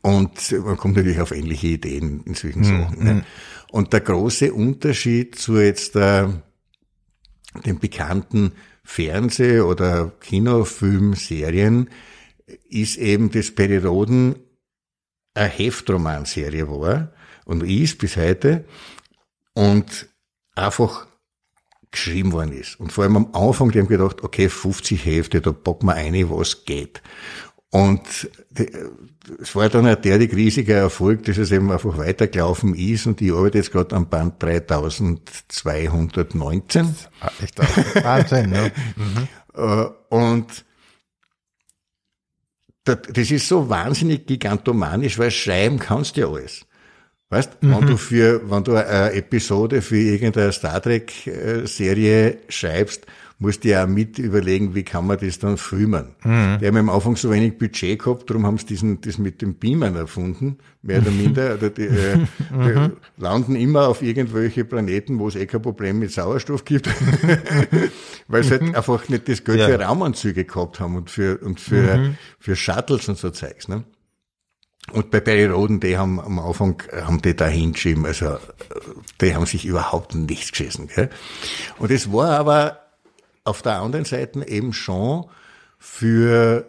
S1: Und man kommt natürlich auf ähnliche Ideen in solchen mhm. Sachen. Ne? Und der große Unterschied zu jetzt äh, den bekannten Fernseh- oder Kinofilmserien ist eben das Periroden eine Heftromanserie war und ist bis heute und einfach geschrieben worden ist. Und vor allem am Anfang, die haben gedacht, okay, 50 Hefte, da packen wir eine, was geht. Und es war dann ein derartig riesiger Erfolg, dass es eben einfach weitergelaufen ist und ich arbeite jetzt gerade am Band 3219. Echt Wahnsinn, ne? Mhm. Und das ist so wahnsinnig gigantomanisch, weil schreiben kannst du ja alles. Weißt, mhm. wenn du für, wenn du eine Episode für irgendeine Star Trek Serie schreibst, musst du ja auch mit überlegen, wie kann man das dann filmen. Mhm. Die haben am Anfang so wenig Budget gehabt, darum haben sie diesen, das mit dem Beamern erfunden, mehr oder minder. Oder die, äh, mhm. die landen immer auf irgendwelche Planeten, wo es eh kein Problem mit Sauerstoff gibt. weil sie halt einfach nicht das Geld
S3: Ja.
S1: für Raumanzüge gehabt haben und für, und für, für Shuttles und so Zeugs, ne? Und bei Barry Roden, die haben am Anfang, haben die da hingeschrieben, also, die haben sich überhaupt nichts geschissen, gell? Und es war aber auf der anderen Seite eben schon für,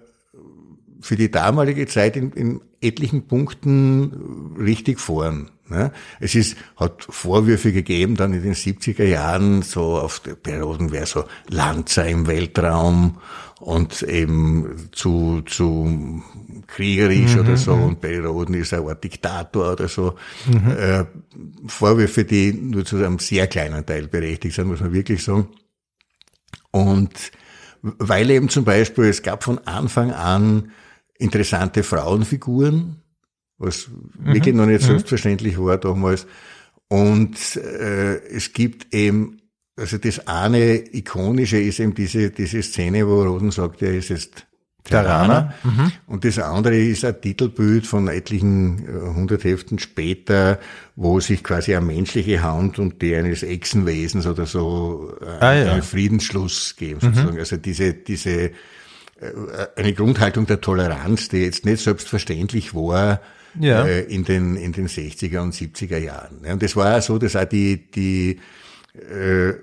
S1: für die damalige Zeit in, in etlichen Punkten richtig vorn. Ne? Es ist, hat Vorwürfe gegeben, dann in den 70er Jahren, so auf der Perioden wäre so Lanza im Weltraum und eben zu, zu kriegerisch oder so und bei Roden ist er ein Diktator oder so. Äh, Vorwürfe, die nur zu einem sehr kleinen Teil berechtigt sind, muss man wirklich sagen. Und weil eben zum Beispiel, es gab von Anfang an interessante Frauenfiguren, was wirklich noch nicht selbstverständlich war damals. Und äh, es gibt eben, also das eine ikonische ist eben diese, diese Szene, wo Roden sagt, er ist jetzt Terraner. Und das andere ist ein Titelbild von etlichen äh, hundert Heften später, wo sich quasi eine menschliche Hand und die eines Echsenwesens oder so äh,
S3: Ah, ja.
S1: einen Friedensschluss geben, sozusagen. Also diese, diese, äh, eine Grundhaltung der Toleranz, die jetzt nicht selbstverständlich war,
S3: Ja.
S1: äh, in den, in den 60er und 70er Jahren. Ja, Und das war auch so, dass auch die, die, äh,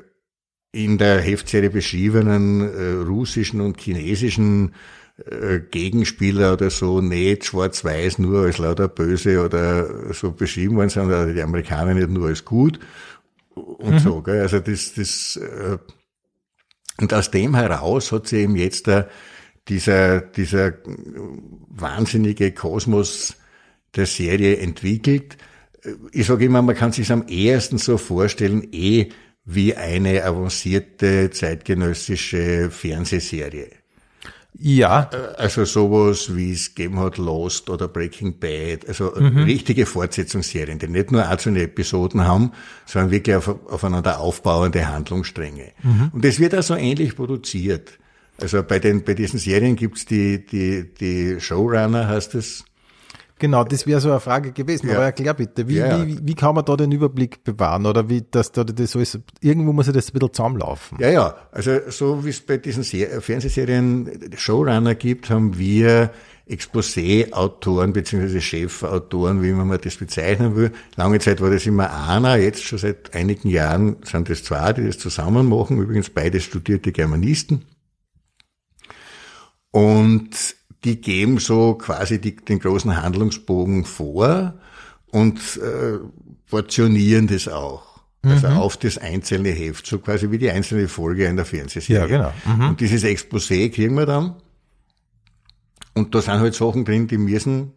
S1: in der Heftserie beschriebenen äh, russischen und chinesischen äh, Gegenspieler oder so nicht schwarz-weiß nur als lauter böse oder so beschrieben worden sind, oder die Amerikaner nicht nur als gut und so. Gell? Also das, das äh, und aus dem heraus hat sich eben jetzt dieser, dieser wahnsinnige Kosmos der Serie entwickelt. Ich sage immer, man kann sich am ehesten so vorstellen, eh wie eine avancierte zeitgenössische Fernsehserie.
S3: Ja,
S1: Also sowas, wie es gegeben hat, Lost oder Breaking Bad, also richtige Fortsetzungsserien, die nicht nur einzelne Episoden haben, sondern wirklich auf, aufeinander aufbauende Handlungsstränge. Und das wird also ähnlich produziert. Also bei den bei diesen Serien gibt's die, die, die Showrunner, heißt es,
S3: genau, das wäre so eine Frage gewesen.
S1: Ja.
S3: Aber erklär bitte, wie,
S1: Ja, ja.
S3: wie, wie kann man da den Überblick bewahren? Oder wie, dass da das alles, irgendwo muss ja das ein bisschen zusammenlaufen.
S1: Ja, ja. Also so wie es bei diesen Ser Fernsehserien Showrunner gibt, haben wir Exposé-Autoren beziehungsweise Chefautoren, wie man das bezeichnen will. Lange Zeit war das immer einer, jetzt schon seit einigen Jahren sind es zwei, die das zusammen machen. Übrigens beide studierte Germanisten. Und die geben so quasi die, den großen Handlungsbogen vor und äh, portionieren das auch. Also auf das einzelne Heft, so quasi wie die einzelne Folge einer Fernsehserie.
S3: Ja, genau.
S1: Und dieses Exposé kriegen wir dann. Und da sind halt Sachen drin, die müssen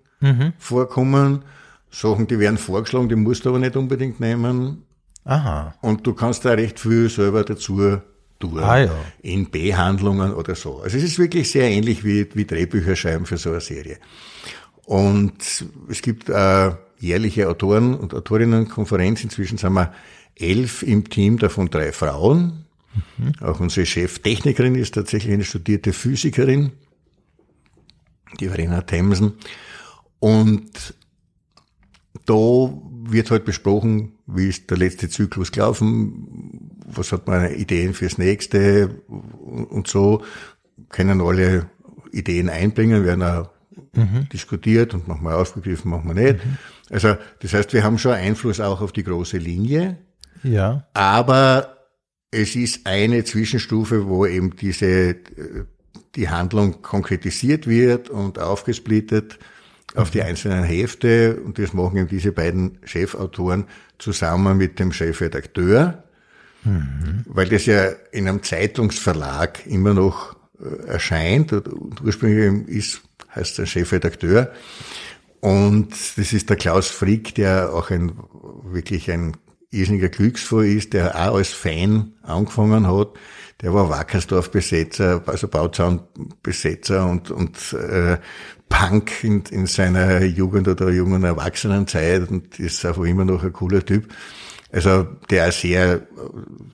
S1: vorkommen. Sachen, die werden vorgeschlagen, die musst du aber nicht unbedingt nehmen.
S3: Aha.
S1: Und du kannst da recht viel selber dazu.
S3: Ah, ja.
S1: In B-Handlungen oder so. Also es ist wirklich sehr ähnlich wie, wie Drehbücher schreiben für so eine Serie. Und es gibt äh, jährliche Autoren- und Autorinnenkonferenz. Inzwischen sind wir elf im Team, davon drei Frauen. Auch unsere Cheftechnikerin ist tatsächlich eine studierte Physikerin, die Verena Themsen. Und da wird halt besprochen, wie ist der letzte Zyklus gelaufen, was hat man Ideen fürs nächste und so. Können alle Ideen einbringen, werden auch diskutiert und manchmal aufgegriffen, manchmal nicht. Also das heißt, wir haben schon Einfluss auch auf die große Linie,
S3: Ja.
S1: aber es ist eine Zwischenstufe, wo eben diese, äh, die Handlung konkretisiert wird und aufgesplittet auf die einzelnen Hefte und das machen eben diese beiden Chefautoren zusammen mit dem Chefredakteur, weil das ja in einem Zeitungsverlag immer noch äh, erscheint und ursprünglich ist, heißt der Chefredakteur. Und das ist der Klaus Frick, der auch ein, wirklich ein irrsinniger Glücksfall ist, der auch als Fan angefangen hat. Der war Wackersdorf-Besetzer, also Bauzaun-Besetzer und, und äh, Punk in, in seiner Jugend oder jungen Erwachsenenzeit und ist einfach immer noch ein cooler Typ. Also der sehr äh,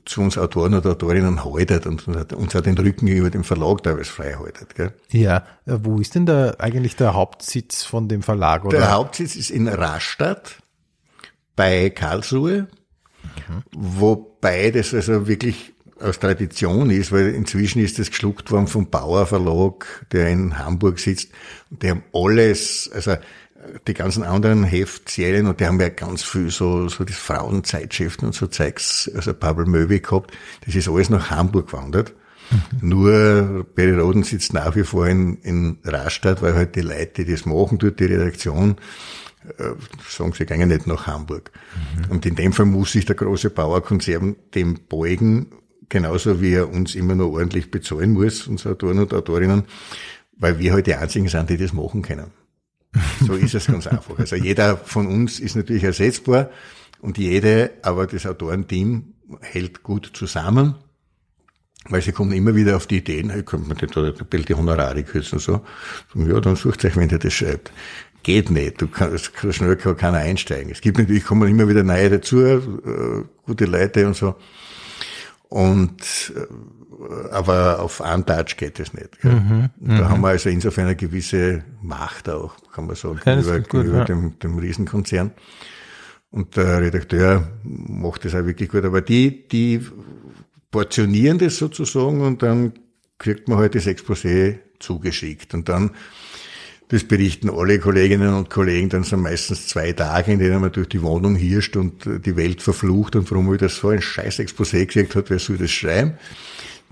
S1: zu uns Autoren oder Autorinnen haltet und uns auch den Rücken gegenüber dem Verlag teilweise frei haltet. Gell?
S3: Ja. Äh, Wo ist denn da eigentlich der Hauptsitz von dem Verlag? Oder?
S1: Der Hauptsitz ist in Rastatt bei Karlsruhe, wobei das also wirklich aus Tradition ist, weil inzwischen ist das geschluckt worden vom Bauer Verlag, der in Hamburg sitzt. Und die haben alles, also die ganzen anderen Heftserien und die haben ja ganz viel so, so das Frauenzeitschriften und so Zeugs, also Pavel Möwe gehabt. Das ist alles nach Hamburg gewandert. Mhm. Nur Berry Roden sitzt nach wie vor in, in Rastatt, weil halt die Leute, die das machen, dort die Redaktion, äh, sagen sie, gehen nicht nach Hamburg. Mhm. Und in dem Fall muss sich der große Bauerkonzern dem beugen, genauso wie er uns immer noch ordentlich bezahlen muss, unsere Autoren und Autorinnen, weil wir halt die einzigen sind, die das machen können. So ist es ganz einfach. Also jeder von uns ist natürlich ersetzbar und jede, aber das Autorenteam hält gut zusammen, weil sie kommen immer wieder auf die Ideen, hey, könnte man ein bisschen die Honorare kürzen und so. Ja, dann sucht euch, wenn der das schreibt geht nicht. Du kannst, schnell kann keiner einsteigen. Es gibt natürlich, kommen immer wieder neue dazu, äh, gute Leute und so. Und, äh, aber auf einen Touch geht es nicht. Mhm, da mhm. haben wir also insofern eine gewisse Macht auch, kann man sagen, ja, gegenüber, gut, ja. dem, dem Riesenkonzern. Und der Redakteur macht das auch wirklich gut. Aber die, die portionieren das sozusagen und dann kriegt man halt das Exposé zugeschickt. Und dann das berichten alle Kolleginnen und Kollegen, dann sind meistens zwei Tage, in denen man durch die Wohnung hirscht und die Welt verflucht und warum wieder so ein scheiß Exposé gekriegt hat, wer soll das schreiben?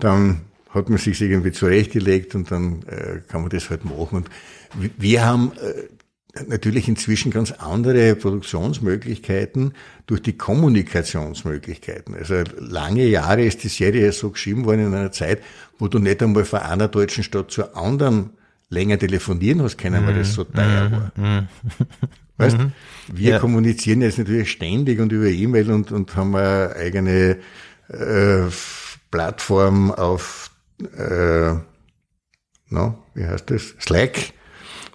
S1: Dann hat man sich irgendwie zurechtgelegt und dann äh, kann man das halt machen. Und wir haben äh, natürlich inzwischen ganz andere Produktionsmöglichkeiten durch die Kommunikationsmöglichkeiten. Also lange Jahre ist die Serie so geschrieben worden in einer Zeit, wo du nicht einmal von einer deutschen Stadt zur anderen länger telefonieren hast können, weil das so teuer
S3: mhm.
S1: war.
S3: Mhm.
S1: Weißt, wir ja. kommunizieren jetzt natürlich ständig und über E-Mail und, und haben eine eigene äh, Plattform auf, äh, no, wie heißt das? Slack,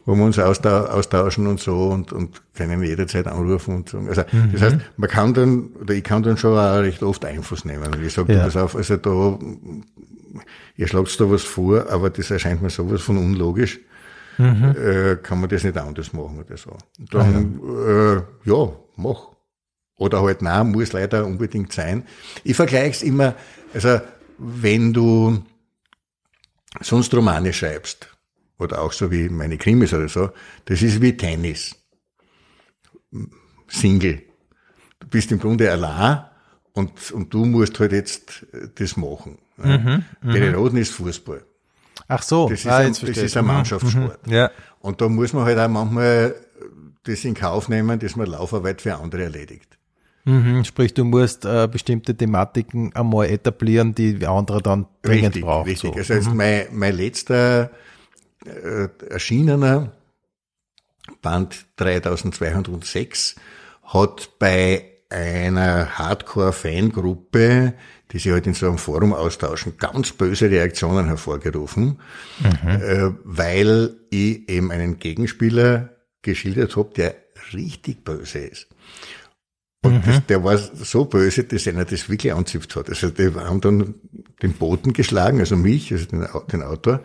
S1: wo wir uns austauschen und so und, und können jederzeit anrufen und so. Also, mhm. das heißt, man kann dann, oder ich kann dann schon auch recht oft Einfluss nehmen. Und ich sage ja. das auf, also da ihr schlagt da was vor, aber das erscheint mir sowas von unlogisch. Mhm. Äh, kann man das nicht anders machen oder so. Dann, ah, ja. Äh, ja, mach. Oder halt, nein, muss leider unbedingt sein. Ich vergleiche es immer, also wenn du sonst Romane schreibst, oder auch so wie meine Krimis oder so, das ist wie Tennis. Single. Du bist im Grunde allein und, und du musst halt jetzt das machen. Mhm, Bei Roten ist Fußball.
S3: Ach so,
S1: das ist, ah, ein, das ist ein mhm, Mannschaftssport.
S3: Mhm, ja.
S1: Und da muss man halt auch manchmal das in Kauf nehmen, dass man Laufarbeit für andere erledigt.
S3: Mhm, sprich, du musst äh, bestimmte Thematiken einmal etablieren, die andere dann dringend
S1: richtig,
S3: braucht.
S1: Richtig, so. also mhm. ist mein, mein letzter äh, erschienener Band 3206 hat bei einer Hardcore-Fangruppe die sich halt in so einem Forum austauschen, ganz böse Reaktionen hervorgerufen, mhm. äh, weil ich eben einen Gegenspieler geschildert habe, der richtig böse ist. Und mhm. das, der war so böse, dass einer das wirklich anzipft hat. Also die haben dann den Boten geschlagen, also mich, also den, den Autor.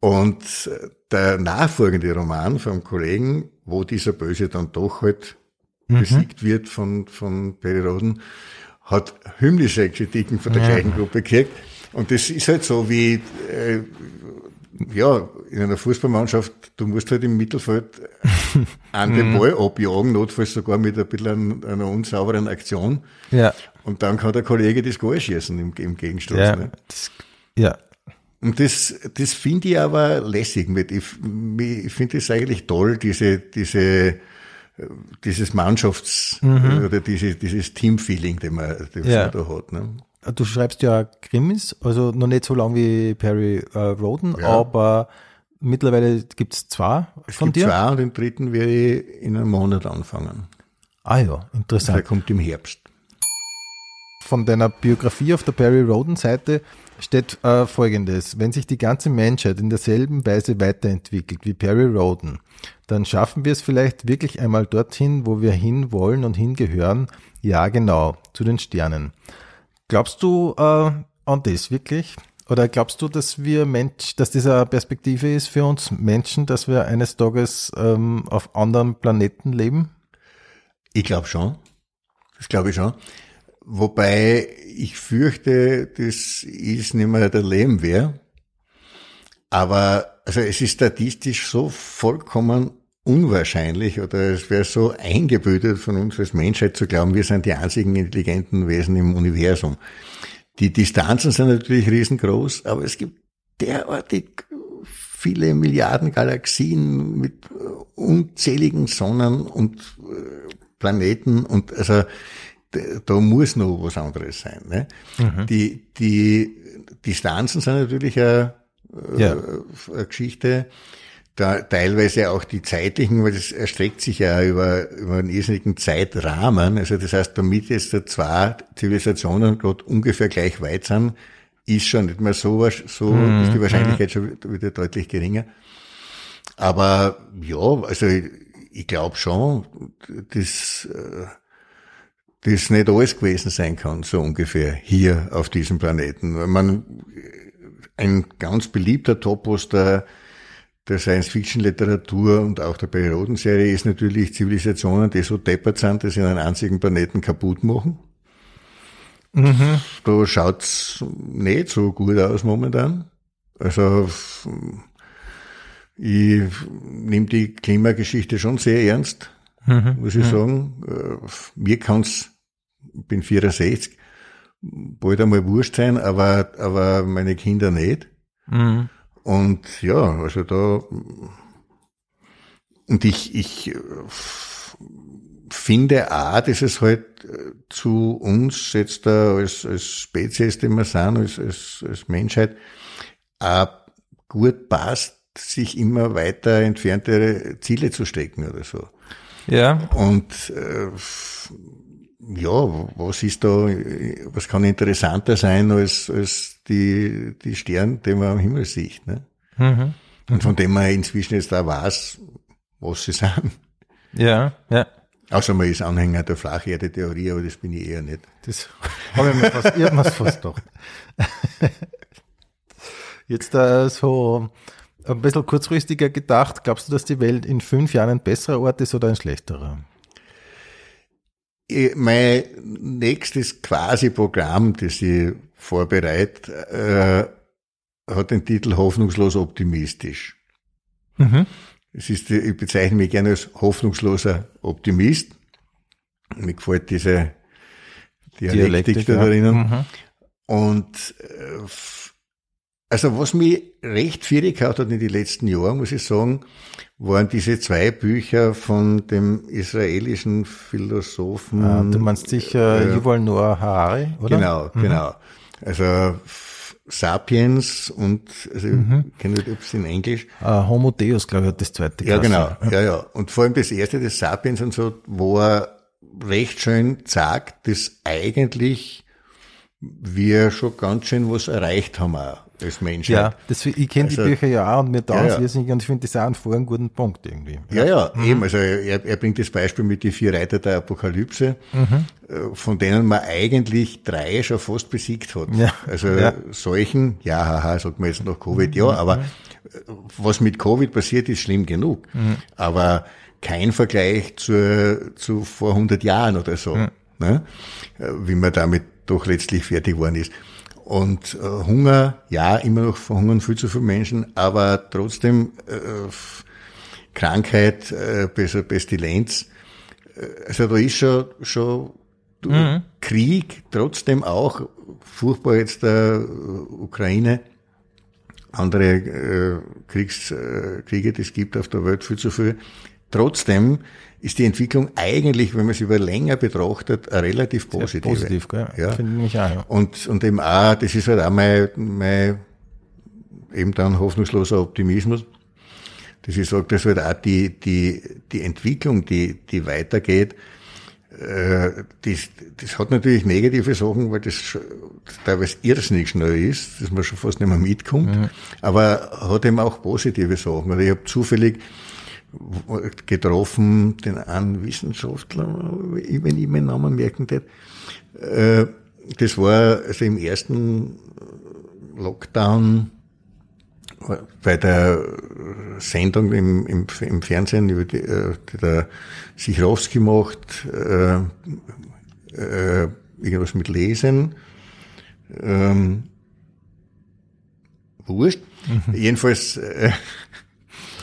S1: Und der nachfolgende Roman vom Kollegen, wo dieser Böse dann doch halt mhm. besiegt wird von, von Perry Roden, hat hymnische Kritiken von der ja. gleichen Gruppe gekriegt. Und das ist halt so wie, äh, ja, in einer Fußballmannschaft, du musst halt im Mittelfeld an den mhm. Ball abjagen, notfalls sogar mit ein bisschen einer unsauberen Aktion.
S3: Ja.
S1: Und dann kann der Kollege das Goal schießen im, im Gegenstoß.
S3: Ja. Ne? Das, ja.
S1: Und das, das finde ich aber lässig. Mit. Ich, ich finde es eigentlich toll, diese, diese dieses Mannschafts- mhm. oder diese, dieses Teamfeeling, den man, den ja. man da hat. Ne?
S3: Du schreibst ja Krimis, also noch nicht so lang wie Perry äh, Roden, ja. aber mittlerweile gibt es zwei
S1: es
S3: von
S1: gibt
S3: dir.
S1: Zwei und den dritten werde ich in einem Monat anfangen.
S3: Ah ja, interessant.
S1: Der kommt im Herbst.
S3: Von deiner Biografie auf der Perry Roden Seite steht äh, folgendes. Wenn sich die ganze Menschheit in derselben Weise weiterentwickelt wie Perry Roden, dann schaffen wir es vielleicht wirklich einmal dorthin, wo wir hin wollen und hingehören. Ja, genau, zu den Sternen. Glaubst du äh, an das wirklich? Oder glaubst du, dass wir Mensch, dass diese Perspektive ist für uns Menschen, dass wir eines Tages ähm, auf anderen Planeten leben?
S1: Ich glaube schon. Das glaube ich schon. wobei ich fürchte, das ist nicht mehr der Lehmwehr. Aber also es ist statistisch so vollkommen unwahrscheinlich oder es wäre so eingebildet von uns als Menschheit zu glauben, wir sind die einzigen intelligenten Wesen im Universum. Die Distanzen sind natürlich riesengroß, aber es gibt derartig viele Milliarden Galaxien mit äh, unzähligen Sonnen und äh, Planeten und also da muss noch was anderes sein. Ne? Mhm. Die, die Distanzen sind natürlich eine, äh, ja. eine Geschichte, da teilweise auch die zeitlichen, weil das erstreckt sich ja über, über einen irrsinnigen Zeitrahmen. Also das heißt, damit jetzt zwei Zivilisationen gerade ungefähr gleich weit sind, ist schon nicht mehr so, so mhm. ist die Wahrscheinlichkeit schon wieder deutlich geringer. Aber ja, also ich, ich glaube schon, dass äh, das nicht alles gewesen sein kann, so ungefähr, hier auf diesem Planeten. Man, ein ganz beliebter Topos der, der Science-Fiction-Literatur und auch der Periodenserie ist natürlich Zivilisationen, die so deppert sind, dass sie einen einzigen Planeten kaputt machen. Mhm. Da schaut's nicht so gut aus momentan. Also ich nehme die Klimageschichte schon sehr ernst, mhm. muss ich mhm. sagen. Äh, mir kann's, ich bin 64, bald einmal wurscht sein, aber, aber meine Kinder nicht. Mhm. Und ja, also da, und ich, ich finde auch, dass es halt äh, zu uns jetzt da als, als Spezies, die wir sind, als, als, als Menschheit, auch gut passt, sich immer weiter entferntere Ziele zu stecken oder so.
S3: Ja.
S1: Und äh, ja, was ist da, was kann interessanter sein als, als die, die Sterne, die man am Himmel sieht. Ne? Mhm. Und von dem man inzwischen jetzt auch weiß, was sie sind.
S3: Ja, ja.
S1: Außer man ist Anhänger der Flacherde-Theorie, aber das bin ich eher nicht.
S3: Das habe ich mir fast, ich hab fast gedacht. Jetzt äh, so ein bisschen kurzfristiger gedacht, glaubst du, dass die Welt in fünf Jahren ein besserer Ort ist oder ein schlechterer?
S1: Mein nächstes quasi Programm, das ich vorbereite, äh, hat den Titel Hoffnungslos optimistisch. Mhm. Es ist, ich bezeichne mich gerne als hoffnungsloser Optimist. Mir gefällt diese Dialektik, da drinnen. Mhm. Und äh, also was mich recht gehabt hat in den letzten Jahren, muss ich sagen, waren diese zwei Bücher von dem israelischen Philosophen. Ah,
S3: du meinst sicher äh, Yuval Noah Harari, oder?
S1: Genau, mhm. genau. Also Sapiens und, also mhm. ich kenne nicht, ob es in Englisch.
S3: Uh, Homo Deus, glaube ich, hat das zweite
S1: Ja, genau. Ja, ja. Und vor allem das erste, das Sapiens und so, wo er recht schön sagt, dass eigentlich wir schon ganz schön was erreicht haben auch als Menschheit.
S3: Ja, das, ich kenne also, die Bücher ja auch und mir taugen ja, ja. und ich finde das auch einen vor einen guten Punkt irgendwie.
S1: Ja, ja, mhm. eben. Also er, er bringt das Beispiel mit die vier Reiter der Apokalypse, mhm. Äh, von denen man eigentlich drei schon fast besiegt hat. Ja. Also ja. solchen, ja, haha, sagt man jetzt noch Covid, ja, mhm. aber mhm. was mit Covid passiert, ist schlimm genug. Mhm. Aber kein Vergleich zu, zu vor 100 Jahren oder so, mhm. ne? Äh, wie man damit doch letztlich fertig geworden ist. Und äh, Hunger, ja, immer noch verhungern viel zu viele Menschen, aber trotzdem äh, Krankheit, äh, Pestilenz. Äh, also da ist schon, schon mhm. Krieg, trotzdem auch furchtbar jetzt der Ukraine, andere äh, Kriegs, äh, Kriege, die es gibt auf der Welt, viel zu viel. Trotzdem ist die Entwicklung eigentlich, wenn man es über länger betrachtet, relativ positiv.
S3: Positiv, gell? Ja. Finde ich auch, ja.
S1: Und, und eben auch, das ist halt auch mein, mein eben dann hoffnungsloser Optimismus, dass ich sage, dass halt auch die, die, die Entwicklung, die, die weitergeht, äh, das, das hat natürlich negative Sachen, weil das teilweise irrsinnig schnell ist, dass man schon fast nicht mehr mitkommt, mhm. aber hat eben auch positive Sachen. Also ich habe zufällig getroffen, den einen Wissenschaftler, wenn ich meinen Namen merken darf. Äh, das war also im ersten Lockdown bei der Sendung im, im, im Fernsehen, über die, äh, die der Sichrowski macht, äh, äh, irgendwas mit Lesen. Ähm, wurscht. Mhm. Jedenfalls. Äh,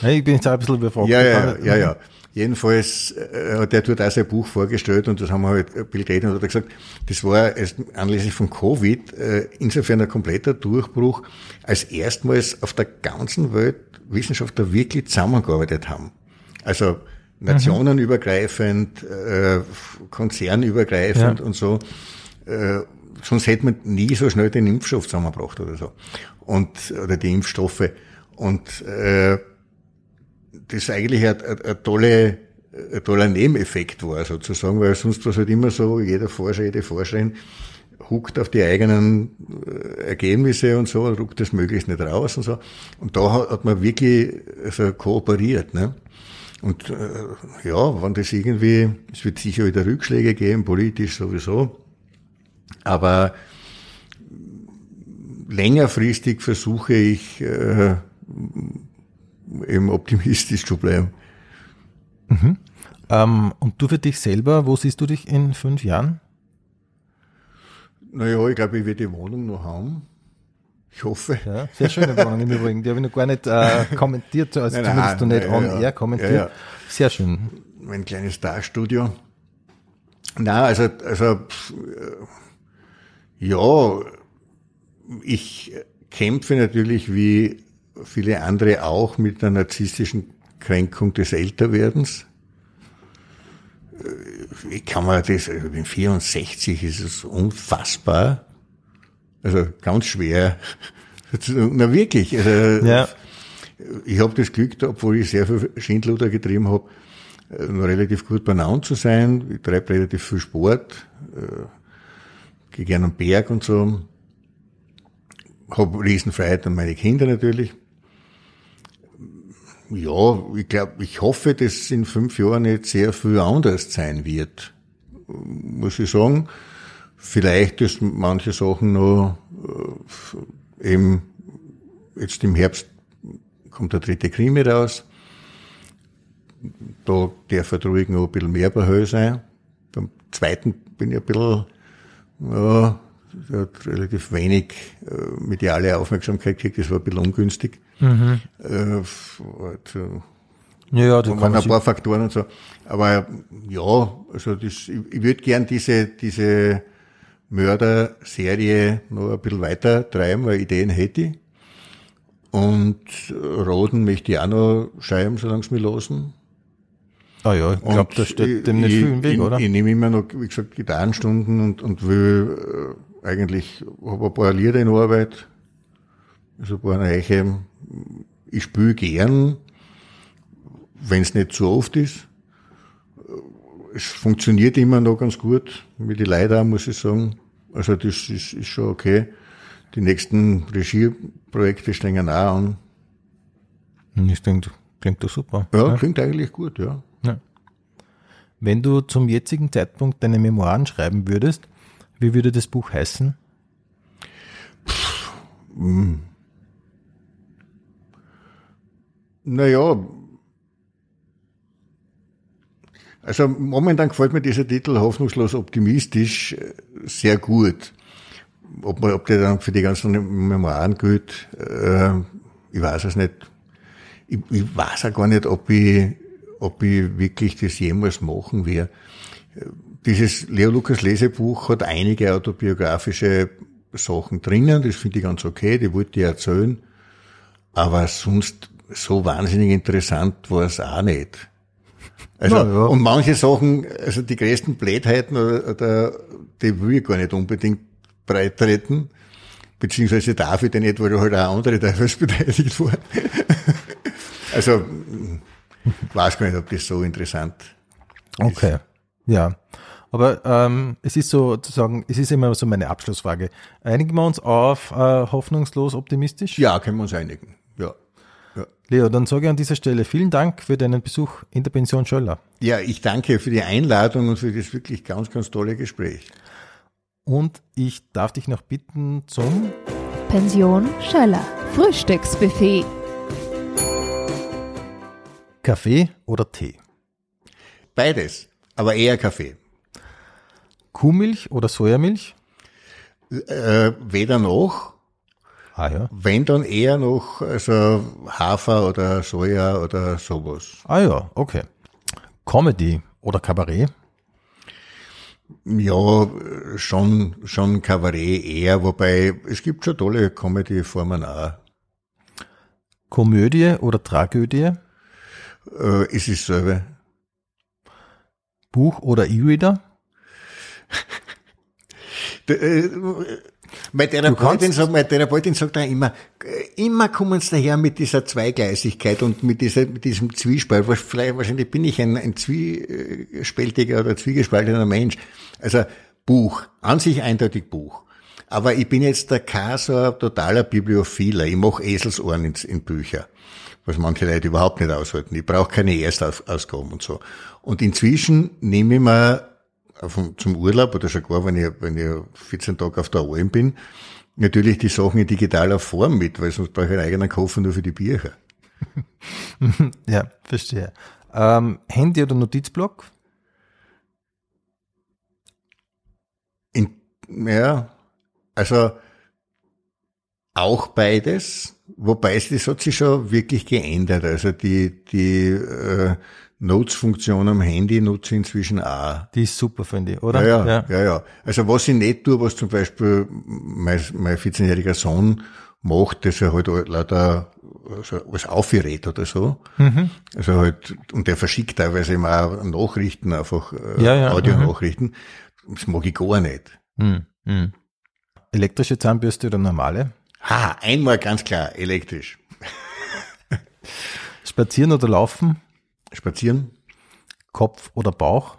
S3: ich bin jetzt auch ein bisschen überfragt.
S1: Ja, ja, ja, ja. Jedenfalls äh, hat er dort auch sein Buch vorgestellt und das haben wir halt geredet und hat er gesagt, das war erst anlässlich von Covid äh, insofern ein kompletter Durchbruch, als erstmals auf der ganzen Welt Wissenschaftler wirklich zusammengearbeitet haben. Also nationenübergreifend, äh, konzernübergreifend ja. und so. Äh, sonst hätte man nie so schnell den Impfstoff zusammengebracht oder so. Und, oder die Impfstoffe. Und äh, das eigentlich ein, ein, ein, tolle, ein toller Nebeneffekt war sozusagen, weil sonst war es halt immer so, jeder Forscher, jede Forscherin huckt auf die eigenen äh, Ergebnisse und so, ruckt das möglichst nicht raus und so. Und da hat, hat man wirklich also kooperiert. Ne? Und äh, ja, wenn das irgendwie, es wird sicher wieder Rückschläge geben, politisch sowieso, aber längerfristig versuche ich äh, eben optimistisch zu bleiben.
S3: Mhm. Ähm, und du für dich selber, wo siehst du dich in fünf Jahren?
S1: Naja, ich glaube, ich werde die Wohnung noch haben. Ich hoffe.
S3: Ja, sehr schöne Wohnung im Übrigen. Die habe ich noch gar nicht äh, kommentiert, also nein, zumindest nein, nicht on air kommentiert. Ja, ja. Sehr schön.
S1: Mein kleines Dachstudio. Na, also, also, ja, ich kämpfe natürlich wie viele andere auch mit der narzisstischen Kränkung des Älterwerdens. Ich kann man das, also ich bin 64, ist es unfassbar. Also ganz schwer. Na wirklich. Also, ja. Ich habe das Glück, obwohl ich sehr viel Schindluder getrieben habe, noch relativ gut benannt zu sein. Ich treibe relativ viel Sport, äh, gehe gerne am Berg und so. Habe Riesenfreiheit an meine Kinder natürlich. Ja, ich glaube, ich hoffe, dass in fünf Jahren nicht sehr viel anders sein wird. Muss ich sagen. Vielleicht ist manche Sachen noch äh, eben jetzt im Herbst kommt der dritte Krimi raus. Da darf er ruhig noch ein bisschen mehr bei Höhe sein. Beim zweiten bin ich ein bisschen, ja, hat relativ wenig äh, mediale Aufmerksamkeit gekriegt, das war ein bisschen ungünstig. Mhm. Äh, also, ja, da waren ein paar Faktoren und so. Aber ja, also das, ich, ich würde gern diese, diese Mörder-Serie noch ein bisschen weiter treiben, weil Ideen hätte ich. Und Roden möchte ich auch noch schreiben, solange es mir losen.
S3: Ah ja, ich glaube, das steht dem nicht viel im Weg,
S1: ich,
S3: oder?
S1: Ich, ich nehme immer noch, wie gesagt, Gitarrenstunden und, und will äh, eigentlich, habe ein paar Lieder in Arbeit, also ein paar Reiche. Ich spiele gern, wenn es nicht zu oft ist. Es funktioniert immer noch ganz gut mit den Leuten, muss ich sagen. Also das ist, ist schon okay. Die nächsten Regieprojekte stehen auch an.
S3: Das klingt, klingt doch super.
S1: Ja, ja, klingt eigentlich gut, ja. ja.
S3: Wenn du zum jetzigen Zeitpunkt deine Memoiren schreiben würdest, wie würde das Buch heißen?
S1: Pff, hm. Naja, also momentan gefällt mir dieser Titel hoffnungslos optimistisch äh, sehr gut. Ob, man, ob der dann für die ganzen Memoiren gilt, äh, ich weiß es nicht. Ich, ich weiß auch gar nicht, ob ich, ob ich wirklich das jemals machen werde. Dieses Leo Lukas Lesebuch hat einige autobiografische Sachen drinnen, das finde ich ganz okay, die wollte ich erzählen. Aber sonst so wahnsinnig interessant war es auch nicht. Also, ja, ja. und manche Sachen, also die größten Blödheiten, oder, oder, die will ich gar nicht unbedingt breit treten. Beziehungsweise darf ich denn nicht, weil halt auch andere teilweise beteiligt waren. also, ich weiß gar nicht, ob das so interessant
S3: ist. Okay, ja. Aber ähm, es ist so sozusagen, es ist immer so meine Abschlussfrage. Einigen wir uns auf äh, hoffnungslos optimistisch?
S1: Ja, können wir uns einigen. Ja.
S3: Leo, dann sage ich an dieser Stelle vielen Dank für deinen Besuch in der Pension Schöller.
S1: Ja, ich danke für die Einladung und für das wirklich ganz, ganz tolle Gespräch.
S3: Und ich darf dich noch bitten zum
S2: Pension Schöller Frühstücksbuffet.
S3: Kaffee oder Tee?
S1: Beides, aber eher Kaffee.
S3: Kuhmilch oder Sojamilch?
S1: Äh, weder noch,
S3: Ah ja.
S1: wenn dann eher noch also Hafer oder Soja oder sowas.
S3: Ah ja, okay. Comedy oder Kabarett?
S1: Ja, äh, schon, schon Kabarett eher, wobei es gibt schon tolle Comedy-Formen auch.
S3: Komödie oder Tragödie?
S1: Äh, es ist selber.
S3: Buch oder E-Reader?
S1: Meine Therapeutin, sagt, meine Therapeutin sagt auch immer, immer kommen sie daher mit dieser Zweigleisigkeit und mit, dieser, mit diesem Zwiespalt. Wahrscheinlich bin ich ein, ein zwiespältiger oder zwiegespaltener Mensch. Also Buch, an sich eindeutig Buch. Aber ich bin jetzt der kein so ein totaler Bibliophiler. Ich mache Eselsohren in, in Bücher, was manche Leute überhaupt nicht aushalten. Ich brauche keine Erstausgaben und so. Und inzwischen nehme ich mir auf, zum Urlaub oder sogar, wenn ich, wenn ich 14 Tage auf der Alm bin, natürlich die Sachen in digitaler Form mit, weil sonst brauche ich einen eigenen Koffer nur für die Bücher.
S3: Ja, verstehe. Ähm, Handy oder Notizblock?
S1: In, ja, also auch beides, wobei es das hat sich schon wirklich geändert. Also die, die äh, Notes-Funktion am Handy nutze ich inzwischen auch.
S3: Die ist super, finde ich, oder?
S1: Ja, ja, ja, ja. Also was ich nicht tue, was zum Beispiel mein, mein 14-jähriger Sohn macht, dass er halt lauter also was aufgerät oder so.
S3: Mhm.
S1: Also halt, und der verschickt teilweise immer auch Nachrichten, einfach äh,
S3: Ja, ja,
S1: Audio-Nachrichten. Das mag ich gar nicht.
S3: Hm, hm. Elektrische Zahnbürste oder normale?
S1: Ha, einmal ganz klar, elektrisch.
S3: Spazieren oder laufen?
S1: Spazieren.
S3: Kopf oder Bauch?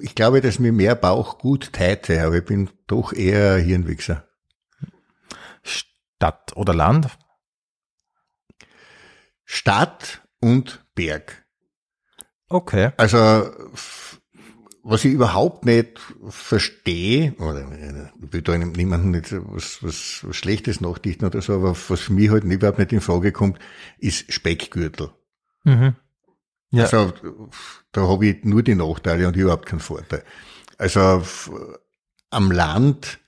S1: Ich glaube, dass mir mehr Bauch gut täte, aber ich bin doch eher Hirnwichser.
S3: Stadt oder Land?
S1: Stadt und Berg.
S3: Okay.
S1: Also, was ich überhaupt nicht verstehe, oder ich will da niemandem nicht was, was, was Schlechtes nachdichten oder so, aber was für mich halt überhaupt nicht in Frage kommt, ist Speckgürtel.
S3: Mhm. Ja.
S1: Also, da habe ich nur die Nachteile und überhaupt keinen Vorteil. Also, am Land,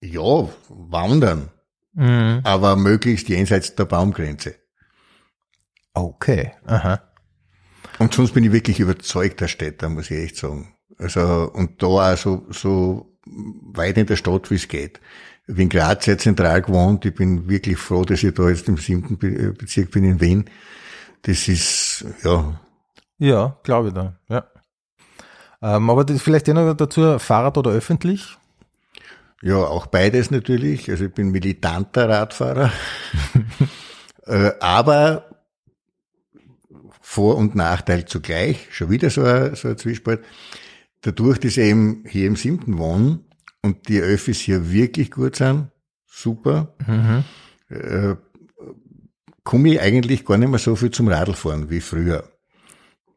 S1: ja, wandern,
S3: Mhm.
S1: aber möglichst jenseits der Baumgrenze.
S3: Okay. Aha.
S1: Und sonst bin ich wirklich überzeugter Städter, muss ich echt sagen. Also, und da auch so, so weit in der Stadt, wie es geht. Ich bin gerade sehr zentral gewohnt. Ich bin wirklich froh, dass ich da jetzt im siebten Be- Bezirk bin in Wien. Das ist, ja,
S3: Ja, glaube ich da. Ja. Ähm, aber das vielleicht noch dazu, Fahrrad oder öffentlich?
S1: ja, auch beides natürlich. Also ich bin militanter Radfahrer. äh, aber Vor- und Nachteil zugleich. Schon wieder so ein, so ein Zwiespalt. Dadurch, dass ich eben hier im siebten wohne und die Öffis hier wirklich gut sind, super,
S3: Mhm.
S1: äh, komme ich eigentlich gar nicht mehr so viel zum Radlfahren wie früher,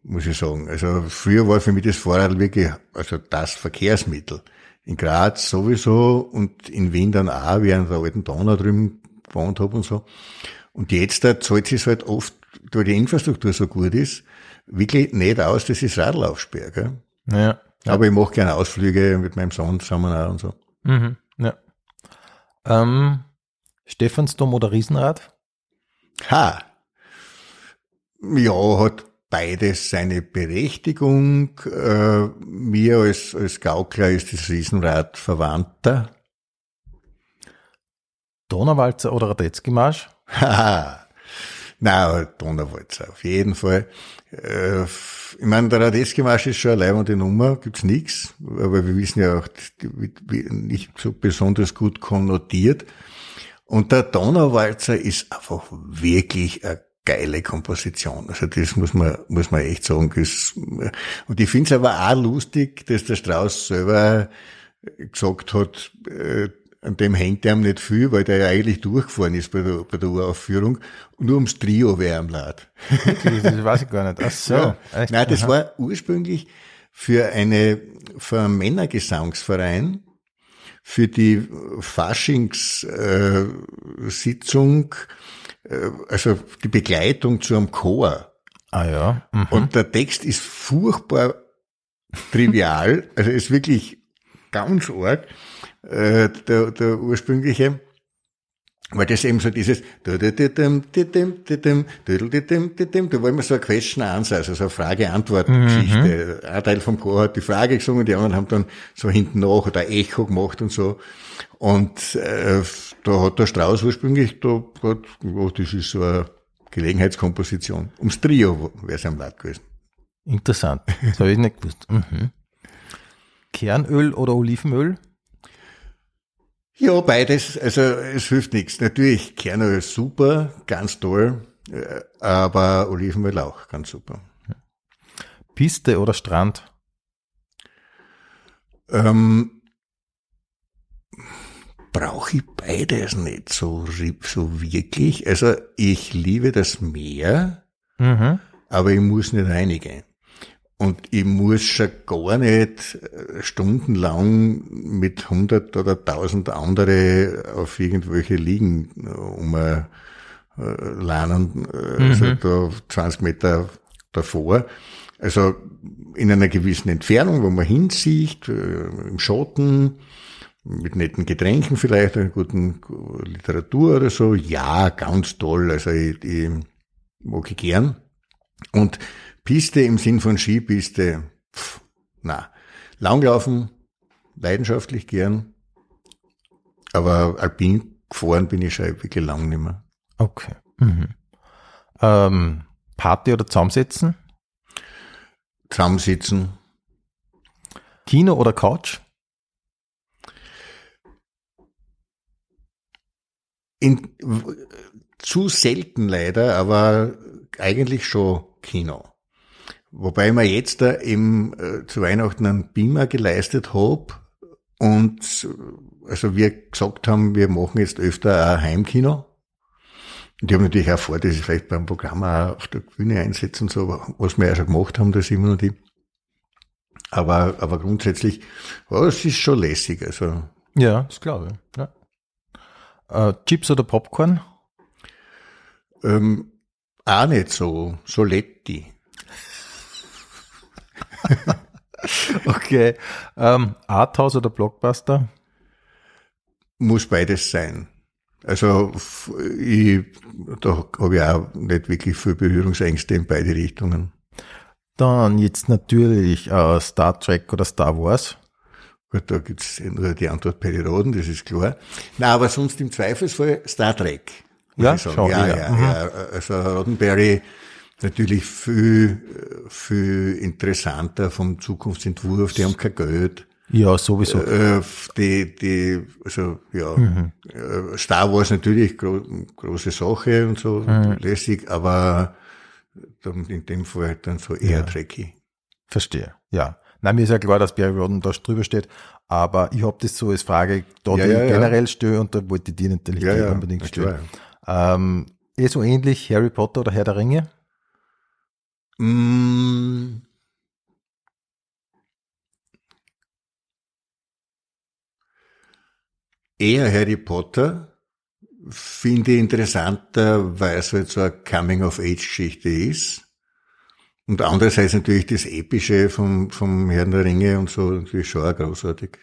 S1: muss ich sagen. Also früher war für mich das Fahrrad wirklich also das Verkehrsmittel. In Graz sowieso und in Wien dann auch, an der alten Donau drüben gewohnt habe und so. Und jetzt da zahlt es halt oft, da die Infrastruktur so gut ist, wirklich nicht aus, das Radl aufsperre. Gell?
S3: Ja.
S1: Aber ich mache gerne Ausflüge mit meinem Sohn zusammen auch und so.
S3: Mhm. Ja. Ähm, Stephansdom oder Riesenrad?
S1: Ha. Ja, hat beides seine Berechtigung. Äh, mir als, als Gaukler ist das Riesenrad verwandter.
S3: Donauwalzer oder Radetzky-Marsch?
S1: Haha. Na, Donauwalzer, auf jeden Fall. Äh, ich meine, der Radetzky-Marsch ist schon eine leibende Nummer, gibt's nix, aber wir wissen ja auch, die, die, nicht so besonders gut konnotiert. Und der Donauwalzer ist einfach wirklich eine geile Komposition. Also das muss man, muss man echt sagen. Und ich finde es aber auch lustig, dass der Strauß selber gesagt hat, äh, an dem hängt er ihm nicht viel, weil der ja eigentlich durchgefahren ist bei der, bei der Uraufführung. Nur ums Trio wäre am Lad.
S3: Das weiß ich gar nicht. Ach so.
S1: Ja.
S3: Echt?
S1: Nein, das
S3: Aha.
S1: war ursprünglich für eine, für einen Männergesangsverein, für die Faschingssitzung, äh, also die Begleitung zu einem Chor
S3: Ah ja. Mhm.
S1: Und der Text ist furchtbar trivial, also ist wirklich ganz arg, äh, der, der ursprüngliche, weil das eben so dieses, da war immer so ein Question Answer, also so eine Frage-Antwort-Geschichte. Ein Teil vom Chor hat die Frage gesungen, die anderen haben dann so hinten nach oder Echo gemacht und so. Und äh, da hat der Strauß ursprünglich, da hat, oh, das ist so eine Gelegenheitskomposition. Ums Trio wäre es am Laut gewesen.
S3: Interessant. Das habe ich nicht gewusst. Mhm. Kernöl oder Olivenöl?
S1: Ja, beides. Also es hilft nichts. Natürlich, Kernöl ist super, ganz toll, äh, aber Olivenöl auch ganz super.
S3: Piste oder Strand?
S1: Ähm, Brauche ich beides nicht so, so wirklich. Also ich liebe das Meer,
S3: Mhm.
S1: aber ich muss nicht reinigen. Und ich muss schon gar nicht äh, stundenlang mit hundert oder tausend andere auf irgendwelche Liegen äh, um äh, lernen, äh, also da 20 Meter davor. Also in einer gewissen Entfernung, wo man hinsieht, äh, im Schatten, mit netten Getränken vielleicht, einer guten Literatur oder so. Ja, ganz toll. Also ich, ich mag ich gern. Und Piste im Sinn von Skipiste, pff, na. Langlaufen, leidenschaftlich gern. Aber alpin gefahren bin ich schon wirklich lang nicht mehr.
S3: Okay. Mhm. Ähm, Party oder zusammensetzen?
S1: Zusammensitzen,
S3: Kino oder Couch?
S1: in, zu selten leider, aber eigentlich schon Kino. Wobei ich mir jetzt da im, äh, zu Weihnachten einen Beamer geleistet hab und also wir gesagt haben, wir machen jetzt öfter ein Heimkino. Und die haben natürlich auch vor, dass ich vielleicht beim Programm auch auf der Bühne einsetzen und so, was wir ja schon gemacht haben, der Simon und ich. Aber, aber grundsätzlich, ja, es ist schon lässig. Also
S3: Ja, das glaube ich. Ja. Äh, Chips oder Popcorn?
S1: ähm, auch nicht so, so Letti.
S3: Okay. Ähm, Arthouse oder Blockbuster?
S1: muss beides sein. Also ich, da habe ich auch nicht wirklich viel Berührungsängste in beide Richtungen.
S3: Dann jetzt natürlich äh, Star Trek oder Star Wars.
S1: Gut, da gibt's nur die Antwort Perioden, das ist klar. Na, aber sonst im Zweifelsfall Star Trek.
S3: Ja, schon,
S1: ja,
S3: ja.
S1: ja,
S3: Mhm.
S1: ja. Also Roddenberry natürlich viel, viel interessanter vom Zukunftsentwurf. Die haben kein Geld.
S3: Ja, sowieso.
S1: Äh, die, die, also, ja, äh, Star Wars natürlich gro große Sache und so, lässig, aber dann in dem Fall halt dann so eher
S3: Ja.
S1: tricky.
S3: Verstehe. Ja. Nein, mir ist ja klar, dass Barry Rodden da drüber steht, aber ich habe das so als Frage da
S1: Ja, ja,
S3: ich
S1: ja.
S3: generell stellen und da wollte ich die natürlich
S1: Ja,
S3: unbedingt stellen.
S1: klar.
S3: Ähm, eh so ähnlich Harry Potter oder Herr der Ringe?
S1: Mm. Eher Harry Potter finde ich interessanter, weil es halt so eine Coming-of-Age-Geschichte ist. Und andererseits natürlich das Epische vom, vom Herrn der Ringe und so natürlich schon auch großartig.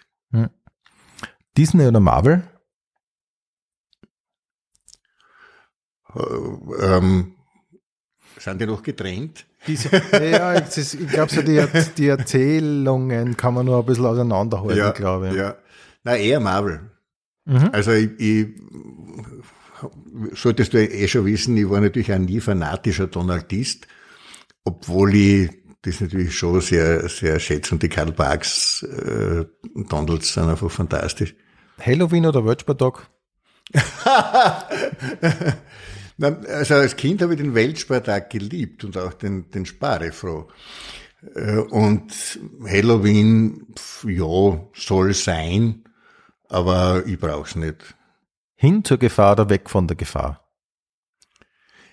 S3: Disney oder Marvel?
S1: Äh, ähm, sind die noch getrennt?
S3: Diese, ja, ist, ich glaube, so die, die Erzählungen kann man nur ein bisschen auseinanderhalten, glaube ich.
S1: Ja. Na, eher Marvel.
S3: Mhm.
S1: Also ich, ich solltest du eh schon wissen, ich war natürlich auch nie fanatischer Donaldist, obwohl ich das natürlich schon sehr, sehr schätze und die Karl Barks äh, Donalds sind einfach fantastisch.
S3: Halloween oder Weltspartag?
S1: Also als Kind habe ich den Weltspartag geliebt und auch den, den Sparefroh. Äh, Und Halloween, ja, soll sein, aber ich brauch's nicht.
S3: Hin zur Gefahr oder weg von der Gefahr?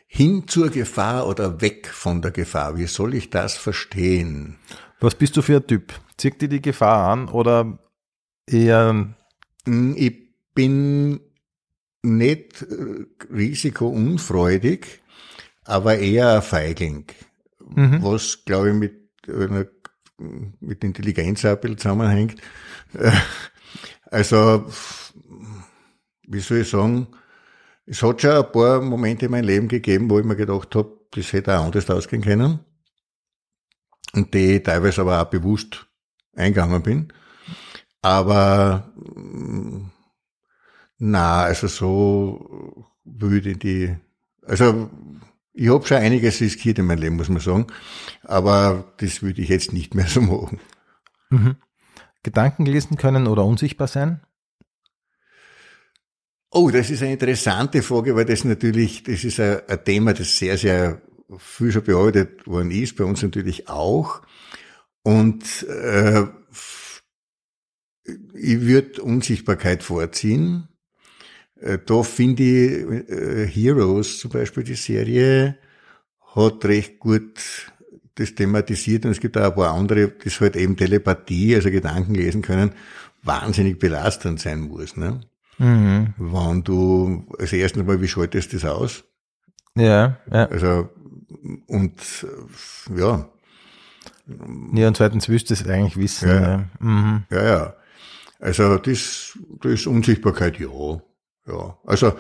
S1: Hin zur Gefahr oder weg von der Gefahr. Wie soll ich das verstehen?
S3: Was bist du für ein Typ? Zieht dir die Gefahr an oder eher,
S1: Hm, Ich bin nicht äh, risikounfreudig, aber eher ein Feigling. was, glaube ich, mit, einer, mit Intelligenz auch ein bisschen zusammenhängt. Äh, Also, wie soll ich sagen, es hat schon ein paar Momente in meinem Leben gegeben, wo ich mir gedacht habe, das hätte auch anders ausgehen können. Und die ich teilweise aber auch bewusst eingegangen bin. Aber na, also so würde ich die, also ich habe schon einiges riskiert in meinem Leben, muss man sagen. Aber das würde ich jetzt nicht mehr so machen.
S3: Mhm. Gedanken lesen können oder unsichtbar sein?
S1: Oh, das ist eine interessante Frage, weil das natürlich, das ist ein, ein Thema, das sehr, sehr viel schon bearbeitet worden ist, bei uns natürlich auch. Und äh, ich würde Unsichtbarkeit vorziehen. Äh, da finde ich äh, Heroes zum Beispiel, die Serie, hat recht gut das thematisiert und es gibt auch ein paar andere, das halt eben Telepathie, also Gedanken lesen können, wahnsinnig belastend sein muss. Ne? Mhm. Wenn du, also erstens mal, wie schaltest du das aus?
S3: Ja, ja.
S1: Also, und ja.
S3: Ja, und zweitens willst du es eigentlich wissen.
S1: Ja,
S3: ja. Mhm.
S1: ja. ja. Also das, das ist Unsichtbarkeit, ja. Ja. Also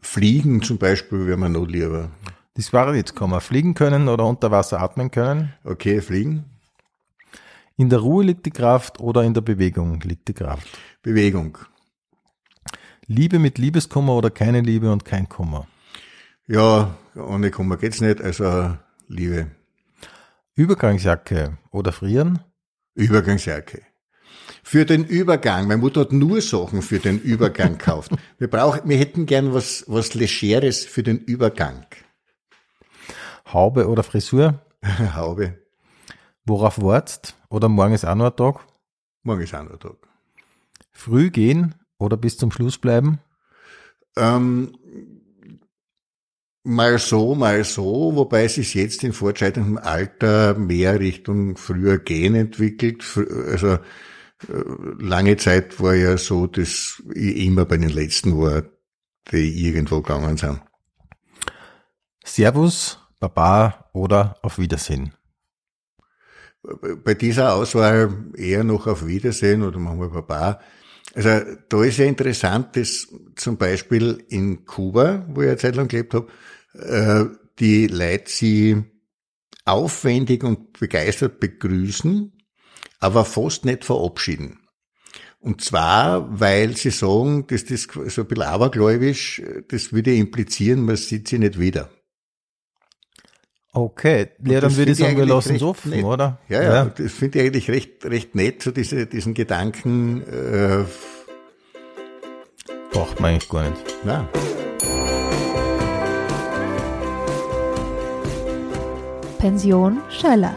S1: Fliegen zum Beispiel wäre mir noch lieber.
S3: Das war jetzt kommen. Fliegen können oder unter Wasser atmen können.
S1: Okay, fliegen.
S3: In der Ruhe liegt die Kraft oder in der Bewegung liegt die Kraft?
S1: Bewegung.
S3: Liebe mit Liebeskummer oder keine Liebe und kein Kummer?
S1: Ja, ohne Kummer geht's nicht, also Liebe.
S3: Übergangsjacke oder frieren?
S1: Übergangsjacke. Für den Übergang, meine Mutter hat nur Sachen für den Übergang gekauft. Wir brauchen, wir hätten gern was, was Legeres für den Übergang.
S3: Haube oder Frisur?
S1: Haube.
S3: Worauf wartest? Oder morgen ist auch noch ein Tag?
S1: Morgen ist auch noch ein Tag.
S3: Früh gehen oder bis zum Schluss bleiben?
S1: Ähm, mal so, mal so, wobei es sich jetzt in fortschreitendem Alter mehr Richtung früher gehen entwickelt. Also lange Zeit war ja so, dass ich immer bei den Letzten war, die irgendwo gegangen sind.
S3: Servus, Baba oder auf Wiedersehen?
S1: Bei dieser Auswahl eher noch auf Wiedersehen oder machen wir Baba. Also da ist ja interessant, dass zum Beispiel in Kuba, wo ich eine Zeit lang gelebt habe, äh, die Leute sie aufwendig und begeistert begrüßen, aber fast nicht verabschieden. Und zwar, weil sie sagen, dass das so ein bisschen abergläubisch, das würde implizieren, man sieht sie nicht wieder.
S3: Okay, ja, dann würde ich sagen, wir lassen es offen,
S1: nett.
S3: oder?
S1: Ja, ja, ja. das finde ich eigentlich recht, recht nett, so diese, diesen Gedanken. Äh,
S3: Braucht man eigentlich gar nicht.
S1: Nein.
S2: Pension Schöller.